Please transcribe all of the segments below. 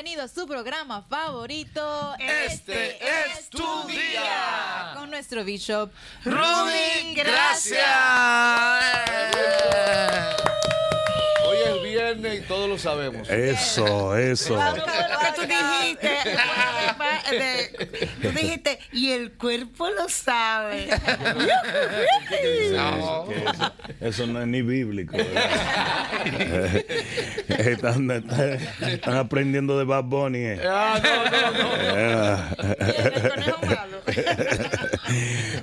Bienvenido a su programa favorito. Este es tu día. Con nuestro bishop Rudy, gracias. Viernes y todos lo sabemos. Eso, eso. Que tú dijiste, de- tú dijiste, y el cuerpo lo sabe. Eso, que eso- eso no es ni bíblico. están, están- están aprendiendo de Bad Bunny. eh. Ah, no, no, no.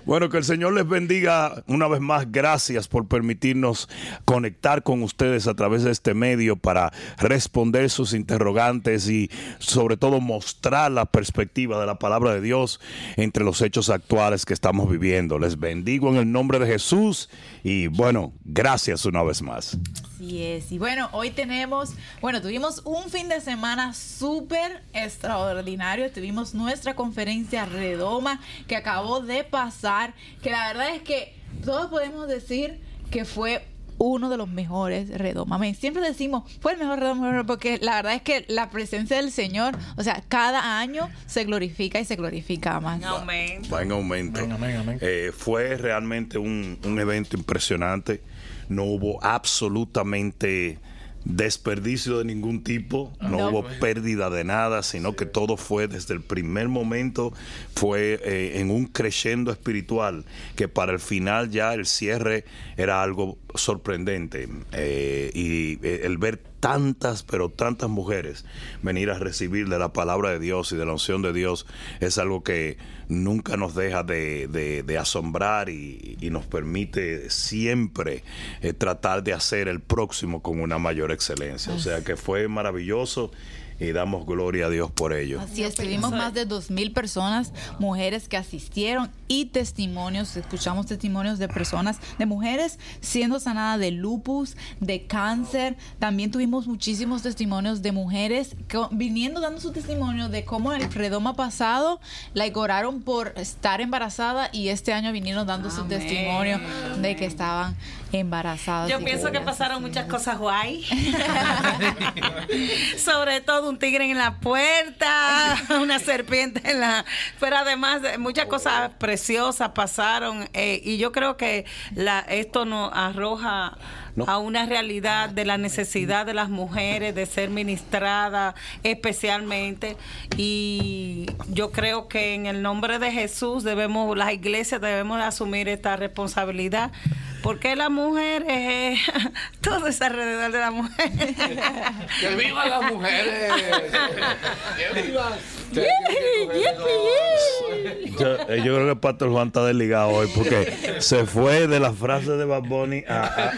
Bueno, que el Señor les bendiga una vez más. Gracias por permitirnos conectar con ustedes a través de este medio para responder sus interrogantes y sobre todo mostrar la perspectiva de la palabra de Dios entre los hechos actuales que estamos viviendo. Les bendigo en el nombre de Jesús y bueno, gracias una vez más. Así es. Y bueno, hoy tenemos, bueno, tuvimos un fin de semana súper extraordinario. Tuvimos nuestra conferencia Redoma que acabó de pasar, que la verdad es que todos podemos decir que fue uno de los mejores Redoma. Amén. Siempre decimos, fue el mejor Redoma porque la verdad es que la presencia del Señor, o sea, cada año se glorifica y se glorifica más. Amén. Va en aumento. Eh, fue realmente un, un evento impresionante. No hubo absolutamente desperdicio de ningún tipo, no, No. hubo pérdida de nada, sino que todo fue desde el primer momento, fue eh, en un crescendo espiritual, que para el final ya el cierre era algo sorprendente. Eh, y eh, el ver tantas, pero tantas mujeres venir a recibir de la palabra de Dios y de la unción de Dios es algo que nunca nos deja de, de- de asombrar y, y nos permite siempre eh, tratar de hacer el próximo con una mayor excelencia. O sea que fue maravilloso y damos gloria a Dios por ello. Así es, tuvimos más de dos mil personas, mujeres que asistieron y testimonios, escuchamos testimonios de personas, de mujeres siendo sanadas de lupus, de cáncer. También tuvimos muchísimos testimonios de mujeres que, viniendo dando su testimonio de cómo el redoma pasado la oraron por estar embarazada y este año vinieron dando su testimonio de que estaban embarazadas. Yo pienso que pasaron muchas cosas guay. Sobre todo un tigre en la puerta, una serpiente en la... Pero además muchas cosas preciosas pasaron eh, y yo creo que la, esto nos arroja No. a una realidad de la necesidad de las mujeres de ser ministradas especialmente y yo creo que en el nombre de Jesús debemos las iglesias debemos asumir esta responsabilidad porque la mujer eh, todo es alrededor de la mujer ¡Que vivan las mujeres! ¡Que vivan! Yo, eh, yo creo que Pastor Juan está desligado hoy porque se fue de la frase de Bad Bunny a- a-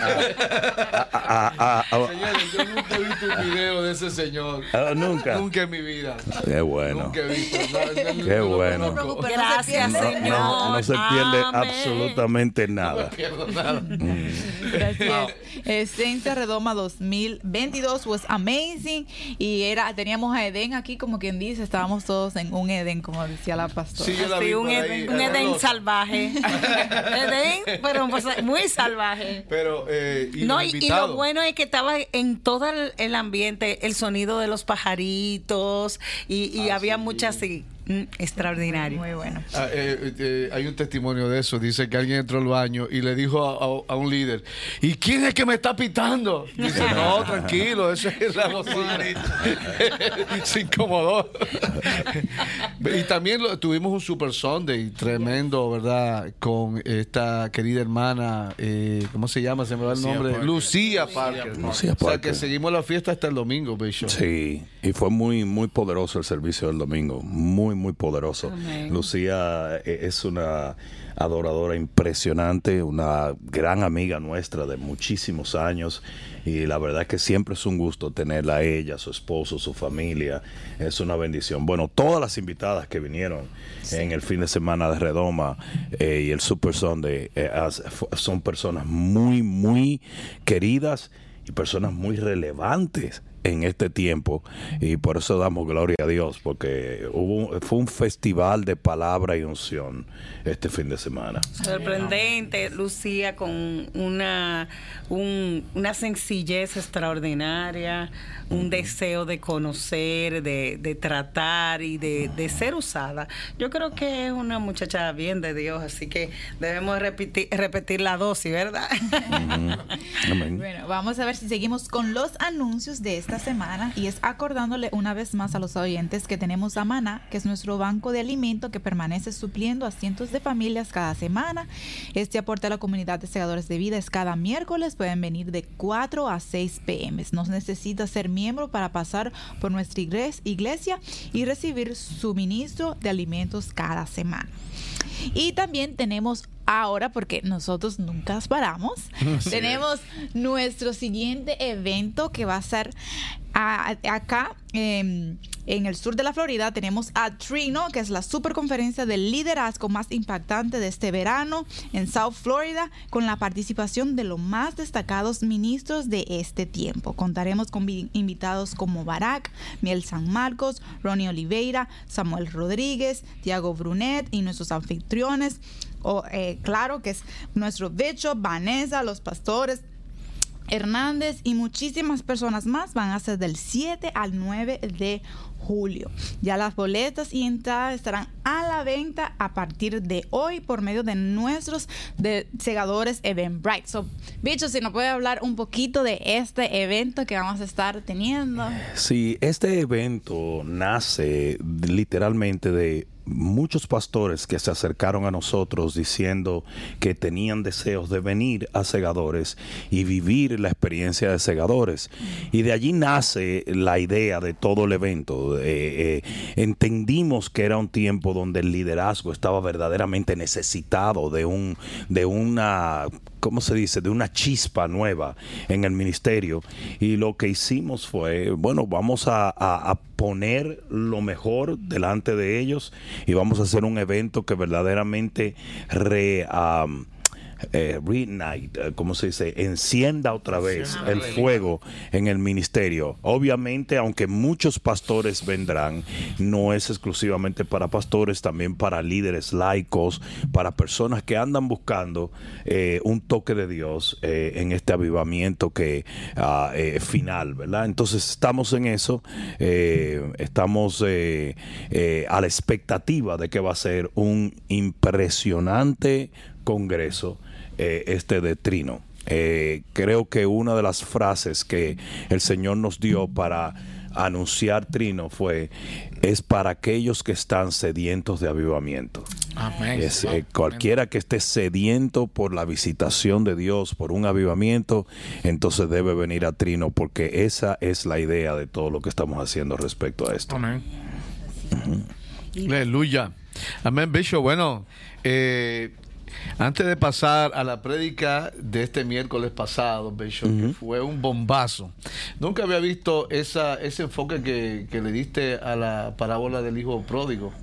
a- a- a- a- a- Señores, yo nunca he visto un video de ese señor. Ah, nunca. Nunca en mi vida. Qué bueno. Nunca he visto. No, no, no, Qué no bueno. no gracias pierde. Señor No, no se pierde Amén. absolutamente No nada. pierdo nada. Gracias. Esencia Redoma 2022 was amazing y era teníamos a Eden aquí como quien dice, estábamos todos en un Eden como decía la pastora. Sí, yo la Sí, vi un ahí, Edén, un Edén salvaje. Edén, pero pues, muy salvaje. Pero, eh, y No, y, y lo bueno es que estaba en todo el, ambiente, el sonido de los pajaritos y, y Ah, había sí. muchas así, mm, extraordinario. Muy bueno. Ah, eh, eh, hay un testimonio de eso. Dice que alguien entró al baño y le dijo a, a- a un líder: ¿Y quién es que me está pitando? Dice: No, tranquilo, eso es la bocina. Se incomodó. y también lo- tuvimos un Super Sunday tremendo, ¿verdad? Con esta querida hermana, eh, ¿cómo se llama? Se me va el Lucía nombre. Parker. Lucía Parker. Lucía O sea que seguimos la fiesta hasta el domingo, Bishop. Sí, y fue muy, muy poderoso el servicio del domingo, muy, muy poderoso. Amén. Lucía eh, es una adoradora impresionante, una gran amiga nuestra de muchísimos años y la verdad es que siempre es un gusto tenerla a ella, su esposo, su familia, es una bendición. Bueno, todas las invitadas que vinieron en el fin de semana de Redoma eh, y el Super Sunday eh, son personas muy, muy queridas y personas muy relevantes en este tiempo y por eso damos gloria a Dios porque hubo fue un festival de palabra y unción este fin de semana. Sorprendente, Lucía con una una sencillez extraordinaria, un deseo de conocer, de, tratar y de, ser usada. Yo creo que es una muchacha bien de Dios, así que debemos repetir, repetir la dosis, ¿verdad? Bueno, vamos a ver si seguimos con los anuncios de esta semana y es acordándole una vez más a los oyentes que tenemos a Mana, que es nuestro banco de alimento que permanece supliendo a cientos de familias cada semana. Este aporte a la comunidad de segadores de vida es cada miércoles, pueden venir de 4 a 6 pm. No necesita ser miembro para pasar por nuestra iglesia y recibir suministro de alimentos cada semana. Y también tenemos ahora, porque nosotros nunca paramos, tenemos nuestro siguiente evento que va a ser acá em, en el sur de la Florida. Tenemos a Trino, que es la superconferencia de liderazgo más impactante de este verano en South Florida, con la participación de los más destacados ministros de este tiempo. Contaremos con invitados como Barack, Miel San Marcos, Ronnie Oliveira, Samuel Rodríguez, Tiago Brunet y nuestros anfitriones. O, eh, claro que es nuestro bicho, Vanessa, los pastores, Hernández y muchísimas personas más van a ser del 7 al 9 de julio. Ya las boletas y entradas estarán a la venta a partir de hoy por medio de nuestros de segadores Eventbrite. So, bicho, si nos puede hablar un poquito de este evento que vamos a estar teniendo. Sí, este evento nace literalmente de muchos pastores que se acercaron a nosotros diciendo que tenían deseos de venir a segadores y vivir la experiencia de segadores. Y de allí nace la idea de todo el evento. Eh, eh, entendimos que era un tiempo donde el liderazgo estaba verdaderamente necesitado de un de una ¿cómo se dice?, de una chispa nueva en el ministerio. Y lo que hicimos fue, bueno, vamos a, poner lo mejor delante de ellos y vamos a hacer un evento que verdaderamente re eh, reignite, eh, como se dice, encienda otra vez el fuego en el ministerio. Obviamente, aunque muchos pastores vendrán, no es exclusivamente para pastores, también para líderes laicos, para personas que andan buscando eh, un toque de Dios eh, en este avivamiento que ah, final, ¿verdad? Entonces estamos en eso, estamos a la expectativa de que va a ser un impresionante congreso eh, este de Trino. Eh, creo que una de las frases que el Señor nos dio para anunciar Trino fue es para aquellos que están sedientos de avivamiento. Es, eh, cualquiera que esté sediento por la visitación de Dios, por un avivamiento, entonces debe venir a Trino porque esa es la idea de todo lo que estamos haciendo respecto a esto. Amén. Aleluya. Amén, Bishop. Bueno, eh, antes de pasar a la prédica de este miércoles pasado, que fue un bombazo, nunca había visto esa, ese enfoque que, que le diste a la parábola del hijo pródigo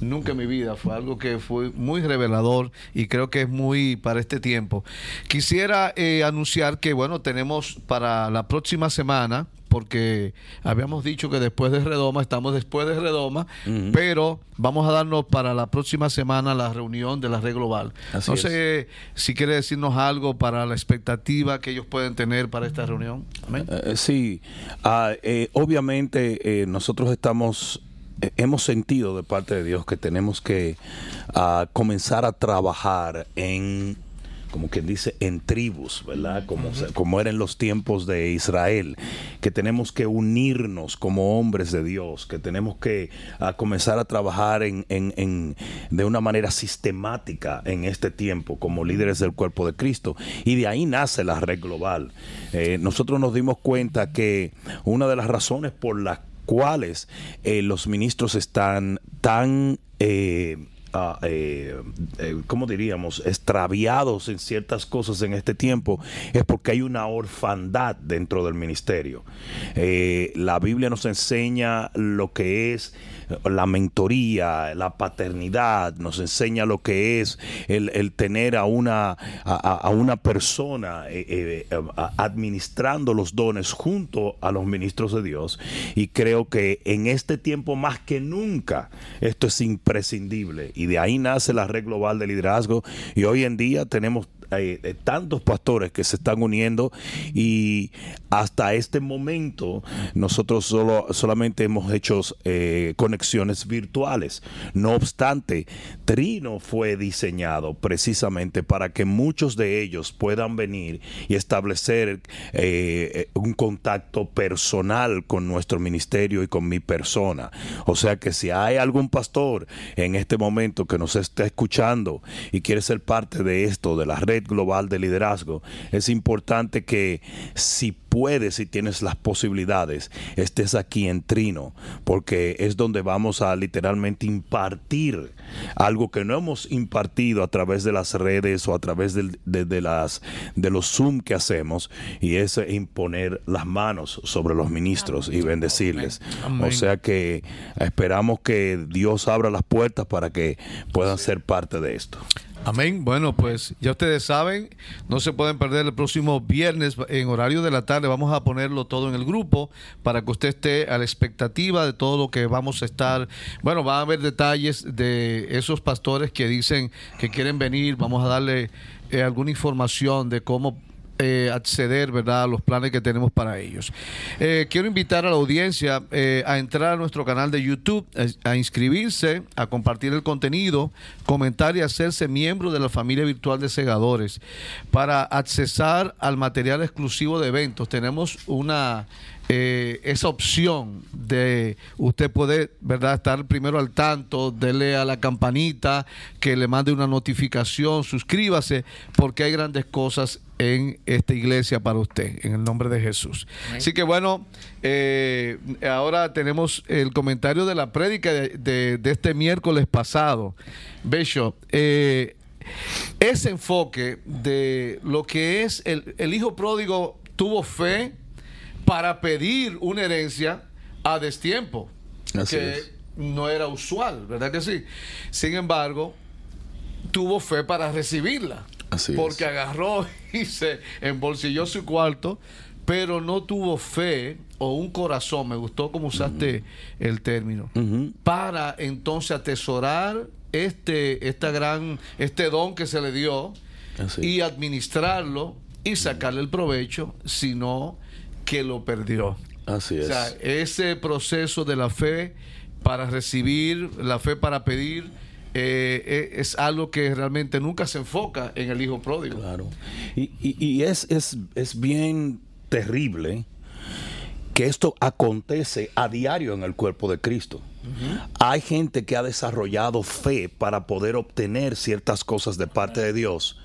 nunca en mi vida. Fue algo que fue muy revelador y creo que es muy para este tiempo. Quisiera eh, anunciar que, bueno, tenemos para la próxima semana porque habíamos dicho que después de Redoma, estamos después de Redoma, pero vamos a darnos para la próxima semana la reunión de la red global. no sé si quiere decirnos algo para la expectativa que ellos pueden tener para esta reunión. Eh, eh, sí, ah, eh, obviamente nosotros estamos hemos sentido de parte de Dios que tenemos que ah, comenzar a trabajar en como quien dice, en tribus, ¿verdad? Como, como era en los tiempos de Israel, que tenemos que unirnos como hombres de Dios, que tenemos que comenzar a trabajar en, en, de una manera sistemática en este tiempo como líderes del cuerpo de Cristo. Y de ahí nace la red global. Eh, nosotros nos dimos cuenta que una de las razones por las cuales eh, los ministros están tan... Eh, eh, ¿cómo diríamos?, extraviados en ciertas cosas en este tiempo, es porque hay una orfandad dentro del ministerio. Eh, la Biblia nos enseña lo que es la mentoría, la paternidad, nos enseña lo que es el, tener a una, a, una persona eh, eh, administrando los dones junto a los ministros de Dios. Y creo que en este tiempo más que nunca esto es imprescindible. Y de ahí nace la red global de liderazgo. Y hoy en día tenemos hay tantos pastores que se están uniendo y hasta este momento nosotros solo, solamente hemos hecho eh, conexiones virtuales. No obstante, Trino fue diseñado precisamente para que muchos de ellos puedan venir y establecer eh, un contacto personal con nuestro ministerio y con mi persona. O sea que si hay algún pastor en este momento que nos está escuchando y quiere ser parte de esto, de la red, global de liderazgo, es importante que si puedes, si tienes las posibilidades, estés aquí en Trino, porque es donde vamos a literalmente impartir algo que no hemos impartido a través de las redes o a través de, las, de los Zoom que hacemos, y es imponer las manos sobre los ministros y bendecirles. O sea que esperamos que Dios abra las puertas para que puedan ser parte de esto. Amén. Bueno, pues ya ustedes saben, no se pueden perder el próximo viernes en horario de la tarde. Vamos a ponerlo todo en el grupo para que usted esté a la expectativa de todo lo que vamos a estar. Bueno, va a haber detalles de esos pastores que dicen que quieren venir. Vamos a darle eh, alguna información de cómo eh, acceder ¿verdad? a los planes que tenemos para ellos. Eh, quiero invitar a la audiencia eh, a entrar a nuestro canal de YouTube, a, inscribirse, a compartir el contenido, comentar y hacerse miembro de la familia virtual de segadores para accesar al material exclusivo de eventos. Tenemos una eh, esa opción de usted poder verdad estar primero al tanto, dele a la campanita, que le mande una notificación, suscríbase, porque hay grandes cosas en esta iglesia para usted, en el nombre de Jesús. Así que bueno, eh, ahora tenemos el comentario de la prédica de, este miércoles pasado. Bishop, eh, ese enfoque de lo que es el, el hijo pródigo tuvo fe, para pedir una herencia a destiempo, que no era usual, ¿verdad que sí? Sin embargo, tuvo fe para recibirla, porque agarró y se embolsilló su cuarto, pero no tuvo fe o un corazón, me gustó como usaste el término, para entonces atesorar este, esta gran, este don que se le dio y administrarlo y sacarle el provecho, sino que lo perdió. Así es. O sea, ese proceso de la fe para recibir, la fe para pedir, eh, eh, es algo que realmente nunca se enfoca en el hijo pródigo. Claro. Y, es, es, bien terrible que esto acontece a diario en el cuerpo de Cristo. Hay gente que ha desarrollado fe para poder obtener ciertas cosas de parte de Dios,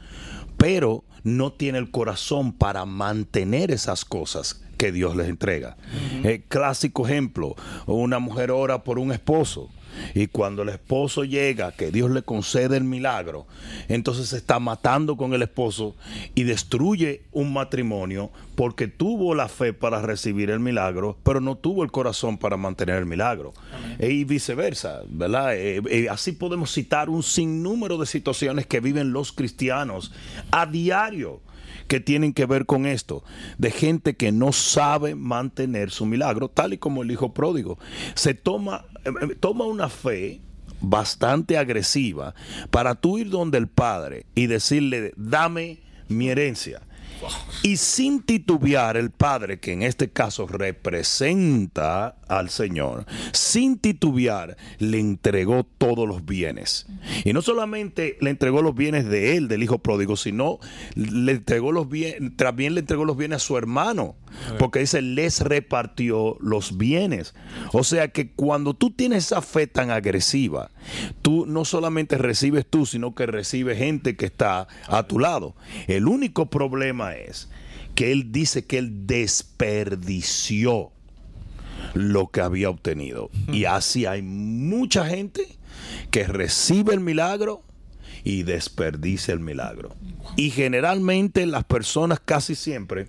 pero no tiene el corazón para mantener esas cosas que Dios les entrega. Eh, clásico ejemplo, una mujer ora por un esposo. Y cuando el esposo llega, que Dios le concede el milagro, entonces se está matando con el esposo y destruye un matrimonio porque tuvo la fe para recibir el milagro, pero no tuvo el corazón para mantener el milagro. Y viceversa, ¿verdad? Eh, eh, así podemos citar un sinnúmero de situaciones que viven los cristianos a diario que tienen que ver con esto, de gente que no sabe mantener su milagro, tal y como el hijo pródigo. Se toma, eh, eh, toma una fe bastante agresiva para tú ir donde el padre y decirle, dame mi herencia. Y sin titubear el Padre, que en este caso representa al Señor, sin titubear le entregó todos los bienes. Y no solamente le entregó los bienes de él, del hijo pródigo, sino le entregó los bienes, también le entregó los bienes a su hermano, porque dice, les repartió los bienes. O sea que cuando tú tienes esa fe tan agresiva, tú no solamente recibes tú, sino que recibe gente que está a tu lado. El único problema es que él dice que él desperdició lo que había obtenido. Y así hay mucha gente que recibe el milagro y desperdicia el milagro. Y generalmente las personas casi siempre,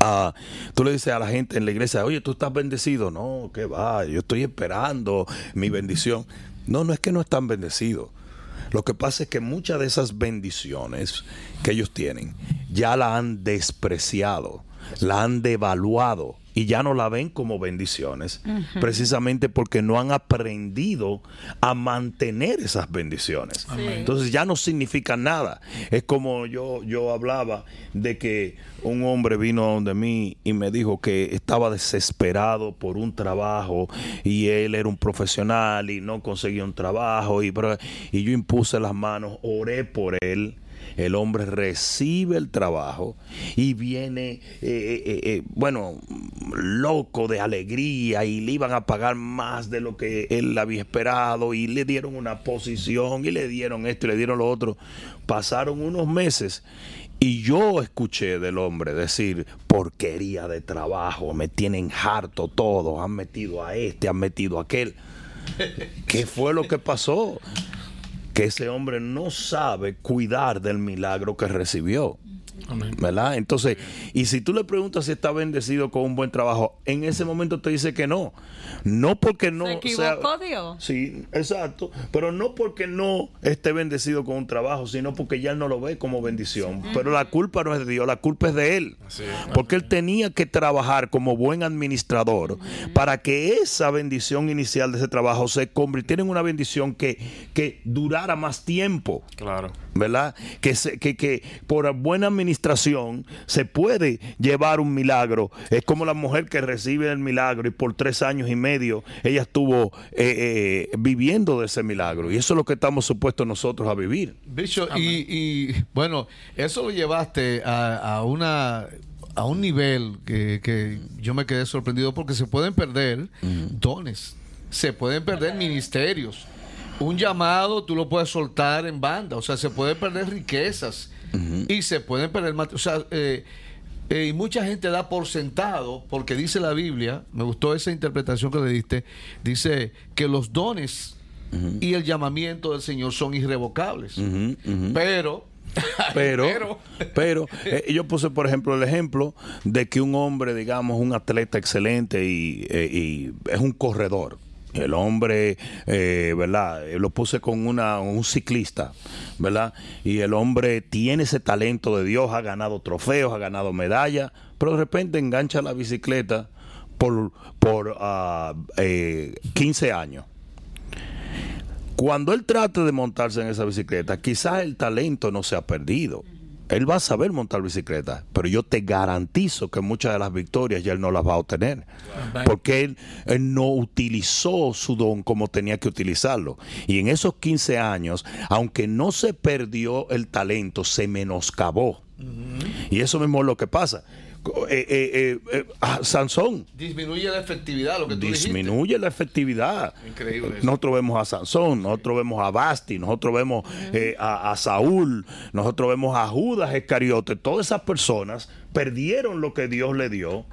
ah, tú le dices a la gente en la iglesia, oye, tú estás bendecido. No, que va, yo estoy esperando mi bendición. No, no es que no están bendecidos. Lo que pasa es que muchas de esas bendiciones que ellos tienen ya la han despreciado, la han devaluado y ya no la ven como bendiciones, precisamente porque no han aprendido a mantener esas bendiciones. Entonces ya no significa nada. Es como yo, yo hablaba de que un hombre vino a donde mí y me dijo que estaba desesperado por un trabajo y él era un profesional y no conseguía un trabajo y, y yo impuse las manos, oré por él el hombre recibe el trabajo y viene, eh, eh, eh, bueno, loco de alegría y le iban a pagar más de lo que él había esperado y le dieron una posición y le dieron esto y le dieron lo otro. Pasaron unos meses y yo escuché del hombre decir, porquería de trabajo, me tienen harto todos, han metido a este, han metido a aquel. ¿Qué fue lo que pasó? Que ese hombre no sabe cuidar del milagro que recibió. ¿Verdad? Entonces, y si tú le preguntas si está bendecido con un buen trabajo, en ese momento te dice que no. No porque no. Se equivocó Dios. Sí, exacto. Pero no porque no esté bendecido con un trabajo, sino porque ya él no lo ve como bendición. Pero la culpa no es de Dios, la culpa es de él. Porque él tenía que trabajar como buen administrador para que esa bendición inicial de ese trabajo se convirtiera en una bendición que, que durara más tiempo. Claro. ¿Verdad? Que, se, que, que por buena administración se puede llevar un milagro. Es como la mujer que recibe el milagro y por tres años y medio ella estuvo eh, eh, viviendo de ese milagro. Y eso es lo que estamos supuestos nosotros a vivir. Bicho, y, bueno, eso lo llevaste a, una a un nivel que, yo me quedé sorprendido porque se pueden perder dones, se pueden perder ministerios. Un llamado tú lo puedes soltar en banda, o sea, se pueden perder riquezas y se pueden perder, o sea, eh, eh, y mucha gente da por sentado, porque dice la Biblia, me gustó esa interpretación que le diste, dice que los dones y el llamamiento del Señor son irrevocables. Pero pero, pero, eh, yo puse, por ejemplo, el ejemplo de que un hombre, digamos, un atleta excelente y, eh, y es un corredor. El hombre, eh, ¿verdad? Lo puse con una, un ciclista, ¿verdad? Y el hombre tiene ese talento de Dios, ha ganado trofeos, ha ganado medallas, pero de repente engancha la bicicleta por, por 15 ah, años. Cuando él trate de montarse en esa bicicleta, quizás el talento no se ha perdido él va a saber montar bicicleta, pero yo te garantizo que muchas de las victorias ya él no las va a obtener. Porque él, no utilizó su don como tenía que utilizarlo. Y en esos 15 años, aunque no se perdió el talento, se menoscabó. Y eso mismo es lo que pasa. Eh, eh, eh, ah, Sansón. Disminuye la efectividad, lo que tú Disminuye la efectividad. Increíble. Nosotros vemos a Sansón, nosotros vemos a Basti, nosotros vemos a, Saúl, nosotros vemos a Judas Escariote. Todas esas personas perdieron lo que Dios le dio,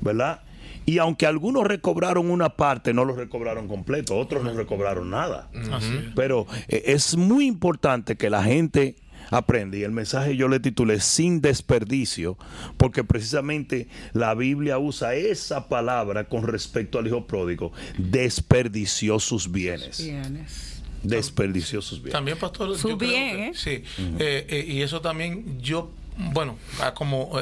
¿verdad? Y aunque algunos recobraron una parte, no lo recobraron completo, otros no recobraron nada. Pero es muy importante que la gente aprende. Y el mensaje yo le titulé Sin desperdicio, porque precisamente la Biblia usa esa palabra con respecto al hijo pródigo. Desperdició sus bienes. Desperdició sus bienes. También, pastor. Su bien, ¿eh? Sí. Eh, eh, y eso también yo, bueno, como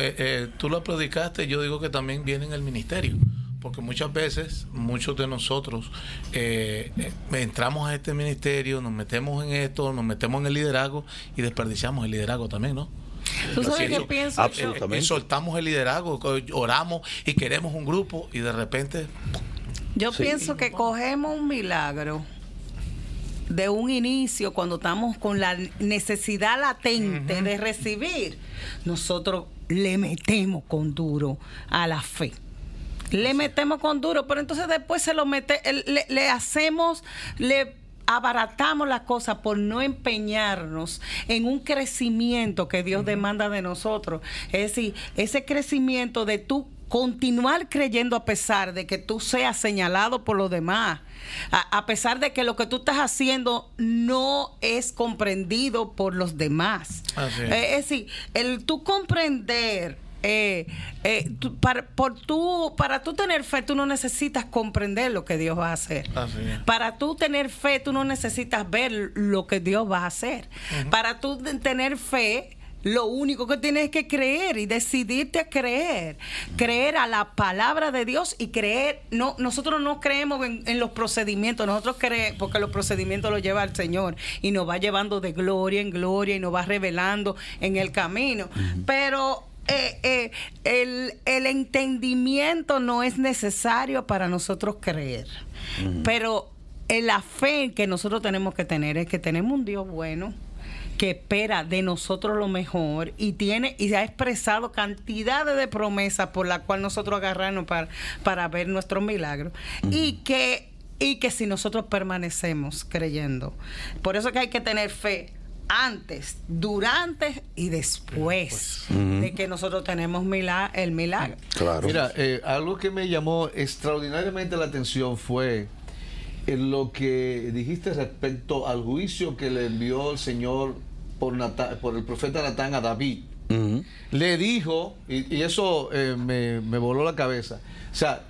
tú lo predicaste, yo digo que también viene en el ministerio porque muchas veces muchos de nosotros eh, eh, entramos a este ministerio, nos metemos en esto, nos metemos en el liderazgo y desperdiciamos el liderazgo también, ¿no? ¿Tú sabes qué pienso? Absolutamente. soltamos el liderazgo, oramos y queremos un grupo y de repente... Yo pienso que cogemos un milagro de un inicio, cuando estamos con la necesidad latente de recibir, nosotros le metemos con duro a la fe le metemos con duro, pero entonces después se lo mete, le, hacemos, le abaratamos la cosa por no empeñarnos en un crecimiento que Dios demanda de nosotros. Es decir, ese crecimiento de tú continuar creyendo a pesar de que tú seas señalado por los demás, a, a pesar de que lo que tú estás haciendo no es comprendido por los demás. Es. Eh, es decir, el tú comprender eh, eh, tú- para, por tú, para tú tener fe, tú no necesitas comprender lo que Dios va a hacer. Para tú tener fe, tú no necesitas ver lo que Dios va a hacer. Para tú tener fe, lo único que tienes es que creer y decidirte a creer. Creer a la palabra de Dios y creer. No, nosotros no creemos en, en los procedimientos, nosotros creemos, porque los procedimientos los lleva el Señor y nos va llevando de gloria en gloria y nos va revelando en el camino. Pero eh, eh, el, el entendimiento no es necesario para nosotros creer. Pero la fe que nosotros tenemos que tener es que tenemos un Dios bueno que espera de nosotros lo mejor y tiene y ha expresado cantidades de promesas por la cual nosotros agarrarnos para, para ver nuestros milagros y que y que si nosotros permanecemos creyendo. Por eso que hay que tener fe antes, durante y después de que nosotros tenemos mila- el milagro. Claro. Mira, eh, algo que me llamó extraordinariamente la atención fue en lo que dijiste respecto al juicio que le envió el Señor por, Natán- por el profeta Natán a David. Le dijo, y, y eso eh, me, me voló la cabeza, o sea,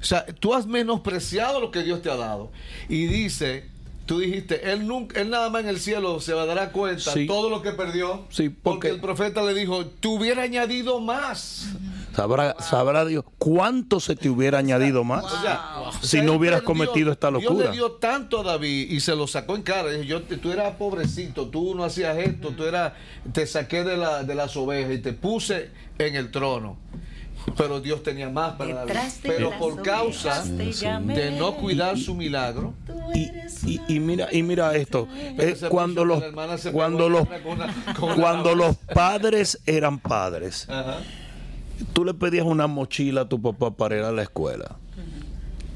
o sea, tú has menospreciado lo que Dios te ha dado. Y dice, tú dijiste, él, nunca, él nada más en el cielo se va a dar cuenta Sí. todo lo que perdió. Sí, porque porque- el profeta le dijo, te hubiera añadido más. Sabrá, sabrá Dios cuánto se te hubiera añadido más O sea, o si sea, no hubieras cometido esta Dios locura. le dio tanto a David y se lo sacó en cara. Dijo, yo, tú eras pobrecito, tú no hacías esto, tú eras, te saqué de, la, de las ovejas y te puse en el trono. Pero Dios tenía más para David. Pero por causa de no cuidar su milagro. Y, y- y mira y mira esto eh, Ese cuando los cuando los cuando los padres eran padres Ajá. tú le pedías una mochila a tu papá para ir a la escuela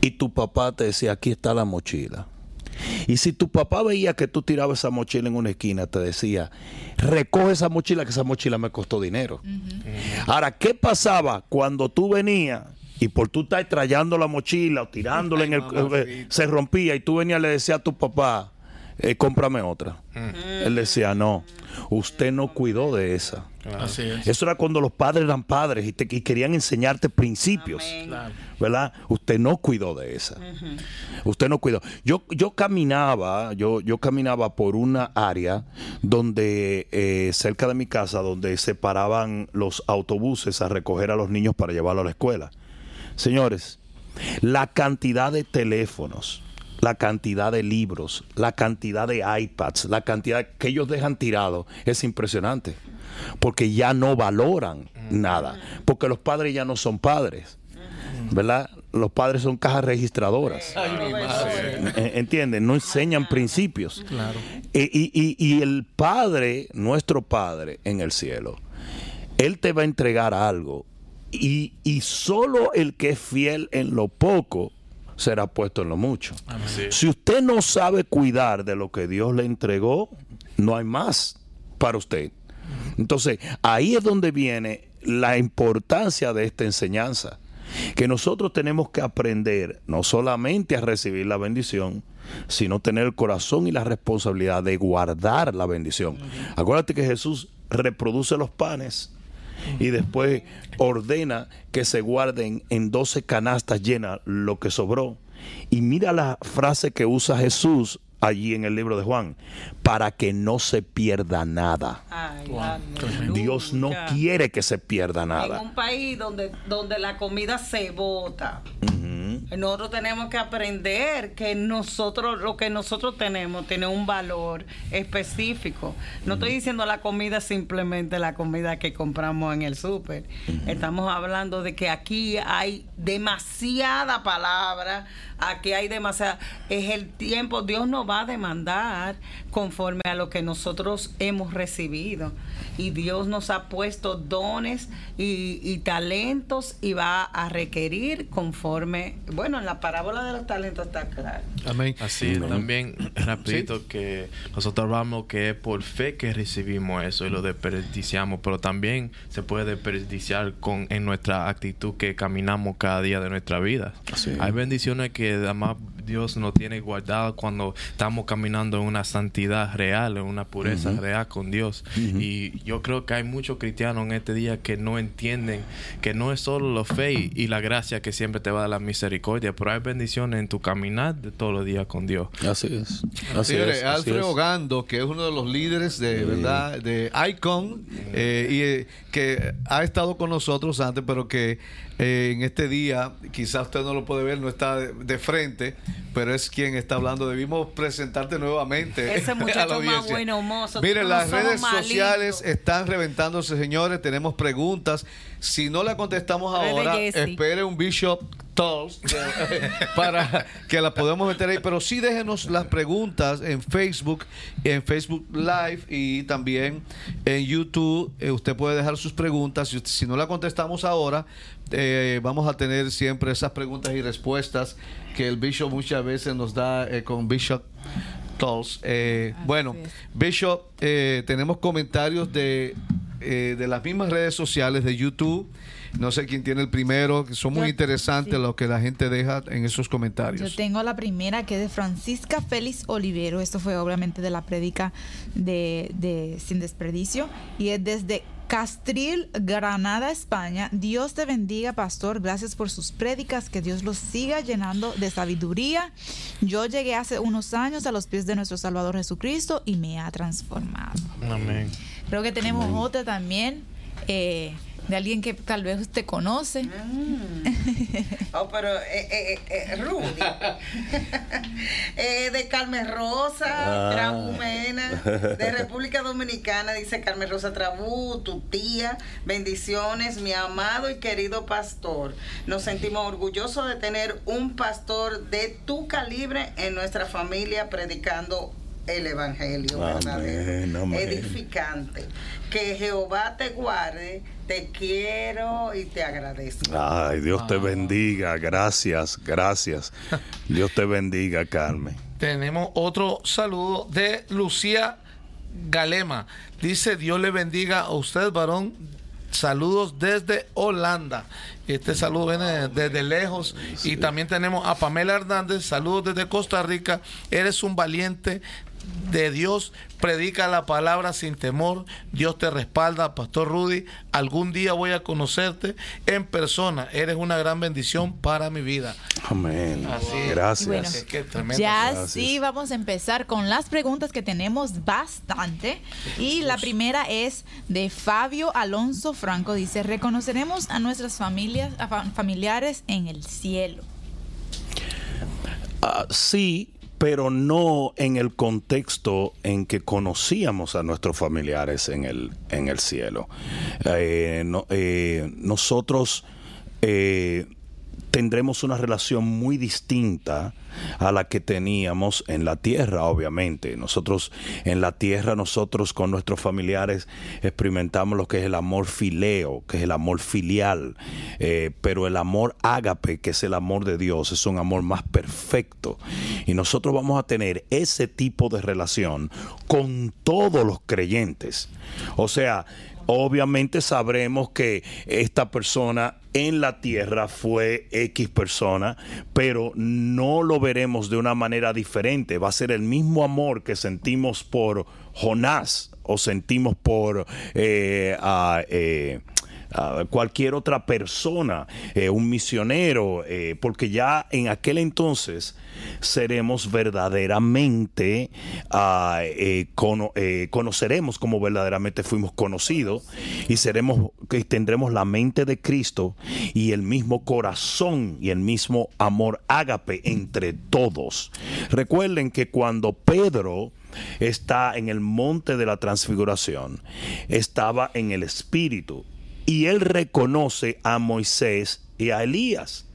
y tu papá te decía aquí está la mochila y si tu papá veía que tú tirabas esa mochila en una esquina te decía recoge esa mochila que esa mochila me costó dinero ahora qué pasaba cuando tú venías y por tú estar trayendo la mochila o tirándola en el eh, se rompía y tú venías y le decías a tu papá eh, cómprame otra él decía no usted no cuidó de esa Así es. eso era cuando los padres eran padres y, te, y querían enseñarte principios. Claro. ¿Verdad? Usted no cuidó de esa. Usted no cuidó. Yo, yo caminaba, yo, yo caminaba por una área donde, eh, cerca de mi casa, donde se paraban los autobuses a recoger a los niños para llevarlos a la escuela. Señores, la cantidad de teléfonos, la cantidad de libros, la cantidad de iPads, la cantidad que ellos dejan tirado es impresionante. Porque ya no valoran nada. Porque los padres ya no son padres. ¿Verdad? Los padres son cajas registradoras. ¿Entienden? No enseñan principios. Claro. Y, y- y el Padre, nuestro Padre en el cielo, Él te va a entregar algo. Y, y solo el que es fiel en lo poco será puesto en lo mucho. Si usted no sabe cuidar de lo que Dios le entregó, no hay más para usted. Entonces, ahí es donde viene la importancia de esta enseñanza. Que nosotros tenemos que aprender no solamente a recibir la bendición, sino tener el corazón y la responsabilidad de guardar la bendición. Acuérdate que Jesús reproduce los panes y después ordena que se guarden en 12 canastas llenas lo que sobró. Y mira la frase que usa Jesús allí en el libro de Juan, para que no se pierda nada. Ay, Dios no quiere que se pierda En nada. un país donde, donde la comida se bota. Nosotros tenemos que aprender que nosotros, lo que nosotros tenemos, tiene un valor específico. No estoy diciendo la comida simplemente la comida que compramos en el súper. Estamos hablando de que aquí hay demasiada palabra, aquí hay demasiada. Es el tiempo, Dios nos va a demandar conforme a lo que nosotros hemos recibido. Y Dios nos ha puesto dones y, y talentos y va a requerir conforme, bueno, en la parábola de los talentos está claro. Amén. Así también, rapidito, que nosotros hablamos que es por fe que recibimos eso y lo desperdiciamos, pero también se puede desperdiciar con en nuestra actitud que caminamos cada día de nuestra vida. Hay bendiciones que además Dios nos tiene guardado cuando estamos caminando en una santidad real, en una pureza real con Dios. Y yo creo que hay muchos cristianos en este día que no entienden que no es solo la fe y, la gracia que siempre te va a dar la misericordia, pero hay bendiciones en tu caminar de todos los días con Dios. Así es. Así Señores, es, así Alfredo es. Gando, que es uno de los líderes de verdad de Icon eh, y eh, que ha estado con nosotros antes, pero que eh, en este día, quizás usted no lo puede ver, no está de, de frente, pero es quien está hablando. Debimos presentarte nuevamente. Ese a la muchacho más bueno, mozo. Tú las redes sociales están reventándose, señores. Tenemos preguntas. Si no la contestamos ahora, espere un Bishop Talks eh, para que la podamos meter ahí. Pero sí déjenos las preguntas en Facebook, en Facebook Live y también en YouTube. Eh, usted puede dejar sus preguntas. Si, si no la contestamos ahora, eh, vamos a tener siempre esas preguntas y respuestas que el Bishop muchas veces nos da eh, con Bishop Talks. Eh, bueno. Bishop, eh, tenemos comentarios de, eh, de las mismas redes sociales de YouTube. No sé quién tiene el primero, son muy Yo- interesantes sí. lo que la gente deja en esos Yo comentarios. tengo la primera que es de Francisca Félix Olivero. Esto fue obviamente de la prédica de, de Sin Desperdicio. Y es desde Castril, Granada, España. Dios te bendiga, pastor. Gracias por sus prédicas. Que Dios los siga llenando de sabiduría. Yo llegué hace unos años a los pies de nuestro Salvador Jesucristo y me ha transformado. Amén. Creo que tenemos otra también. eh, de alguien que tal vez usted conoce. Oh, pero eh, eh, eh, Rudy. Eh, de Carmen Rosa, Ah. Trabumena, de República Dominicana, dice Carmen Rosa Trabú, tu tía. Bendiciones, mi amado y querido pastor. Nos sentimos orgullosos de tener un pastor de tu calibre en nuestra familia predicando el evangelio Amén, verdadero, amén. edificante. Que Jehová te guarde, te quiero y te agradezco. Ay, Dios te bendiga. Gracias, gracias. Dios te bendiga, Carmen. Tenemos otro saludo de Lucía Galema. Dice, Dios le bendiga a usted, varón. Saludos desde Holanda. Este saludo viene desde lejos. Y también tenemos a Pamela Hernández. Saludos desde Costa Rica. Eres un valiente de Dios. Predica la palabra sin temor. Dios te respalda, Pastor Rudy. Algún día voy a conocerte en persona. Eres una gran bendición para mi vida. Amén. Así es. Gracias. Bueno, Es que tremendo. Ya Gracias. sí, vamos a empezar con las preguntas que tenemos bastante. Y la primera es de Fabio Alonso Franco. Dice, reconoceremos a nuestras familias, a familiares en el cielo. Ah, sí, pero no en el contexto en que conocíamos a nuestros familiares en el, en el cielo. Eh, eh, nosotros eh, tendremos una relación muy distinta a la que teníamos en la tierra, obviamente. Nosotros en la tierra, nosotros con nuestros familiares experimentamos lo que es el amor fileo, que es el amor filial, Eh, pero el amor ágape, que es el amor de Dios, es un amor más perfecto. Y nosotros vamos a tener ese tipo de relación con todos los creyentes. O sea, obviamente sabremos que esta persona en la tierra fue X persona, pero no lo veremos de una manera diferente. Va a ser el mismo amor que sentimos por Jonás o sentimos por eh, eh, cualquier otra persona, eh, un misionero, eh, porque ya en aquel entonces seremos verdaderamente, ah, eh, cono- conoceremos como verdaderamente fuimos conocidos y seremos, que tendremos la mente de Cristo y el mismo corazón y el mismo amor ágape entre todos. Recuerden que cuando Pedro está en el monte de la transfiguración, estaba en el espíritu y él reconoce a Moisés y a Elías.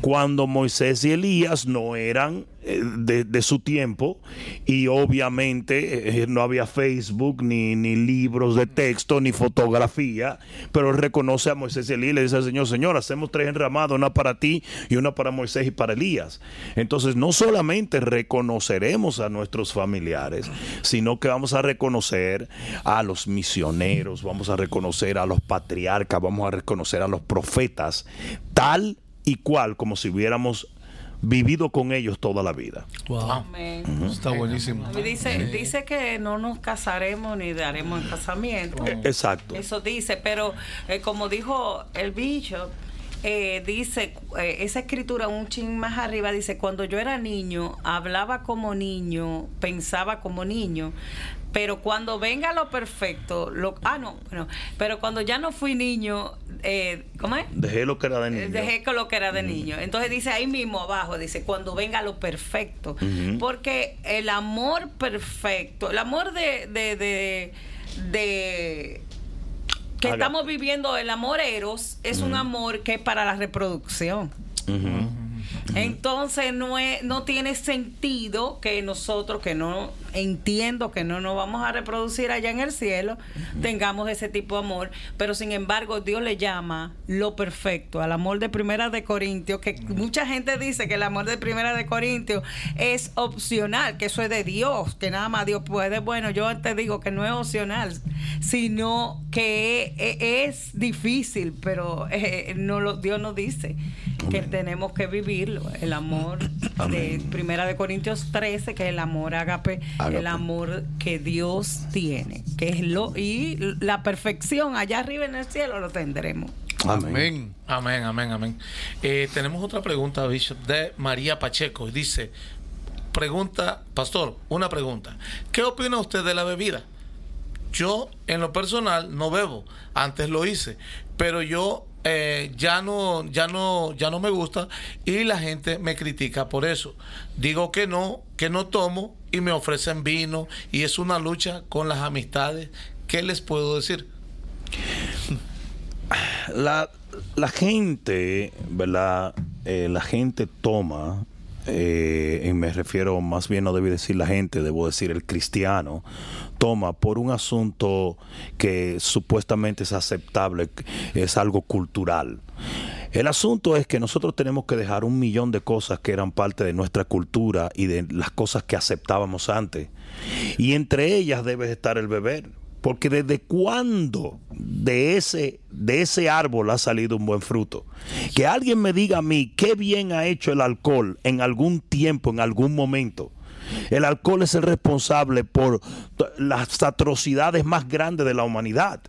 Cuando Moisés y Elías no eran eh, de, su tiempo y obviamente eh, no había Facebook ni, ni libros de texto ni fotografía, pero él reconoce a Moisés y Elías y le dice al Señor, Señor, hacemos tres enramadas, una para ti y una para Moisés y para Elías. Entonces no solamente reconoceremos a nuestros familiares, sino que vamos a reconocer a los misioneros, vamos a reconocer a los patriarcas, vamos a reconocer a los profetas, tal y cual como si hubiéramos vivido con ellos toda la vida. Wow. Amén. Está buenísimo. Dice, dice que no nos casaremos ni daremos en casamiento. Eh, Exacto. Eso dice, pero eh, como dijo el bicho, eh, dice, eh, esa escritura un chin más arriba dice, cuando yo era niño, hablaba como niño, pensaba como niño, pero cuando venga lo perfecto, lo, ah, no, bueno, pero cuando ya no fui niño, eh, ¿cómo es? Dejé lo que era de Eh, niño. Dejé con lo que era de niño. Entonces dice ahí mismo abajo, dice, cuando venga lo perfecto. Porque el amor perfecto, el amor de, de, de, de- que estamos viviendo, el amor eros, es un amor que es para la reproducción. Entonces no es, no tiene sentido que nosotros que no entiendo que no nos vamos a reproducir allá en el cielo tengamos ese tipo de amor, pero sin embargo Dios le llama lo perfecto al amor de Primera de Corintios, que mucha gente dice que el amor de Primera de Corintios es opcional, que eso es de Dios, que nada más Dios puede. Bueno, yo te digo que no es opcional, sino que es, es difícil, pero eh, no lo, Dios nos dice que tenemos que vivirlo, el amor de. Primera de Corintios 13, que es el amor ágape, El amor que Dios tiene, que es lo y la perfección allá arriba en el cielo lo tendremos. Amén. Amén. Amén, amén, amén. Eh, tenemos otra pregunta, Bishop, de María Pacheco. Dice, pregunta, pastor, una pregunta. ¿Qué opina usted de la bebida? Yo, en lo personal, no bebo. Antes lo hice, pero yo eh, ya no, ya no, ya no me gusta y la gente me critica por eso. Digo que no, que no tomo y me ofrecen vino y es una lucha con las amistades. ¿Qué les puedo decir? La, la gente, ¿verdad? Eh, la gente toma, eh, y me refiero más bien, no debo decir la gente, debo decir el cristiano, toma por un asunto que supuestamente es aceptable, es algo cultural. El asunto es que nosotros tenemos que dejar un millón de cosas que eran parte de nuestra cultura y de las cosas que aceptábamos antes. Y entre ellas debe estar el beber. Porque desde cuándo de ese, de ese árbol ha salido un buen fruto. Que alguien me diga a mí qué bien ha hecho el alcohol en algún tiempo, en algún momento. El alcohol es el responsable por las atrocidades más grandes de la humanidad.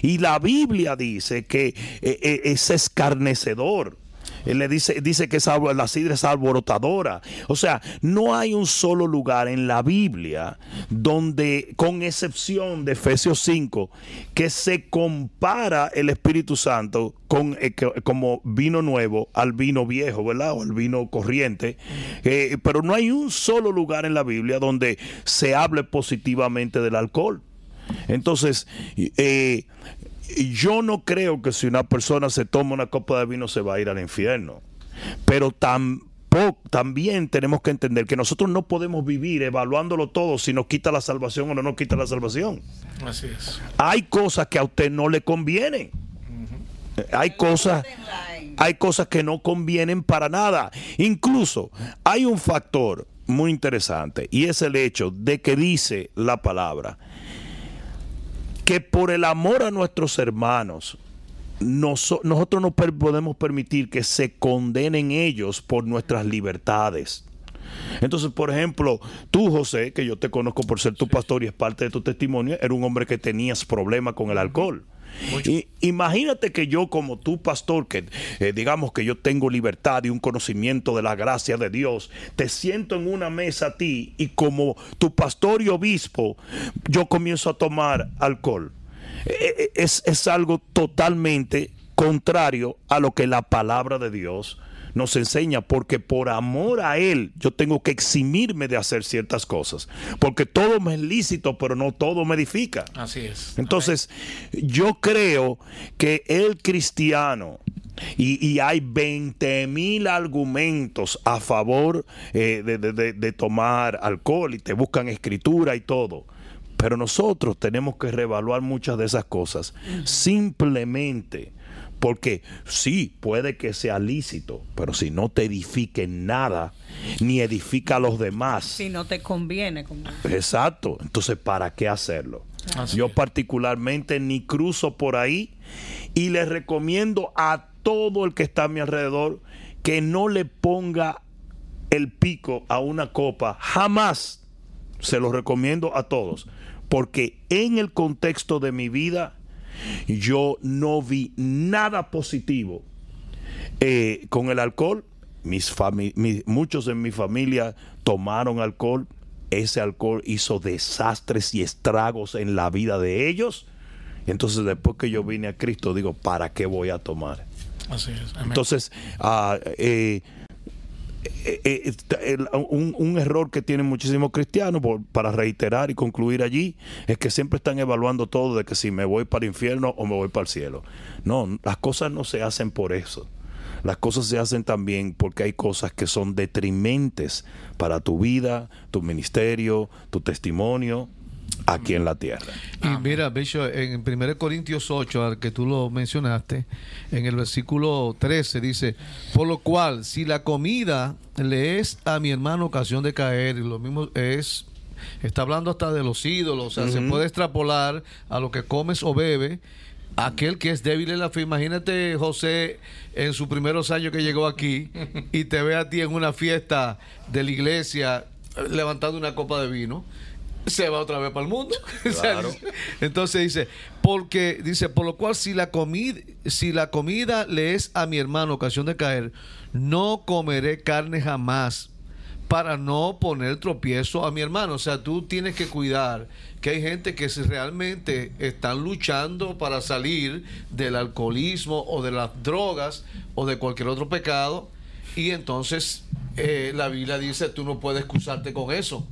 Y la Biblia dice que eh, eh, es escarnecedor. Él le dice, dice que la sidra es alborotadora. O sea, no hay un solo lugar en la Biblia donde, con excepción de Efesios 5, que se compara el Espíritu Santo con, eh, como vino nuevo al vino viejo, ¿verdad? O al vino corriente. Eh, pero no hay un solo lugar en la Biblia donde se hable positivamente del alcohol. Entonces, eh, yo no creo que si una persona se toma una copa de vino se va a ir al infierno. Pero tampoco, también tenemos que entender que nosotros no podemos vivir evaluándolo todo si nos quita la salvación o no nos quita la salvación. Así es. Hay cosas que a usted no le convienen. Hay cosas, hay cosas que no convienen para nada. Incluso hay un factor muy interesante y es el hecho de que dice la palabra que por el amor a nuestros hermanos noso- nosotros no per- podemos permitir que se condenen ellos por nuestras libertades. Entonces, por ejemplo, tú, José, que yo te conozco por ser tu pastor y es parte de tu testimonio, era un hombre que tenías problemas con el alcohol. Y imagínate que yo como tu pastor, que eh, digamos que yo tengo libertad y un conocimiento de la gracia de Dios, te siento en una mesa a ti y como tu pastor y obispo, yo comienzo a tomar alcohol. Eh, eh, Es, es algo totalmente contrario a lo que la palabra de Dios nos enseña, porque por amor a Él yo tengo que eximirme de hacer ciertas cosas, porque todo me es lícito, pero no todo me edifica. Así es. Entonces, yo creo que el cristiano Y, y hay 20 mil argumentos a favor eh, de, de- de- de tomar alcohol y te buscan escritura y todo. Pero nosotros tenemos que reevaluar muchas de esas cosas. Simplemente porque sí, puede que sea lícito, pero si no te edifique nada, ni edifica a los demás. Si no te conviene. como- Exacto. Entonces, ¿para qué hacerlo? Así Yo particularmente ni cruzo por ahí y les recomiendo a todo el que está a mi alrededor que no le ponga el pico a una copa. Jamás. Se lo recomiendo a todos. Porque en el contexto de mi vida, yo no vi nada positivo eh, con el alcohol. Mis muchos en mi familia tomaron alcohol. Ese alcohol hizo desastres y estragos en la vida de ellos. Entonces, después que yo vine a Cristo, digo, ¿para qué voy a tomar? Así es. Entonces, ah, eh, eh, eh, un, error que tienen muchísimos cristianos, para reiterar y concluir allí, es que siempre están evaluando todo de que si me voy para el infierno o me voy para el cielo. No, las cosas no se hacen por eso. Las cosas se hacen también porque hay cosas que son detrimentes para tu vida, tu ministerio, tu testimonio aquí en la tierra. Y mira, Bishop, en 1 Corintios 8, al que tú lo mencionaste, en el versículo 13 dice, por lo cual, si la comida le es a mi hermano ocasión de caer, y lo mismo es, está hablando hasta de los ídolos, o sea, se puede extrapolar a lo que comes o bebe, aquel que es débil en la fe. Imagínate José en sus primeros años que llegó aquí y te ve a ti en una fiesta de la iglesia levantando una copa de vino. Se va otra vez para el mundo. Claro. entonces dice, porque dice, por lo cual si la comida, si la comida le es a mi hermano ocasión de caer, no comeré carne jamás para no poner tropiezo a mi hermano. O sea, tú tienes que cuidar que hay gente que si realmente están luchando para salir del alcoholismo o de las drogas o de cualquier otro pecado y entonces eh, la Biblia dice tú no puedes excusarte con eso.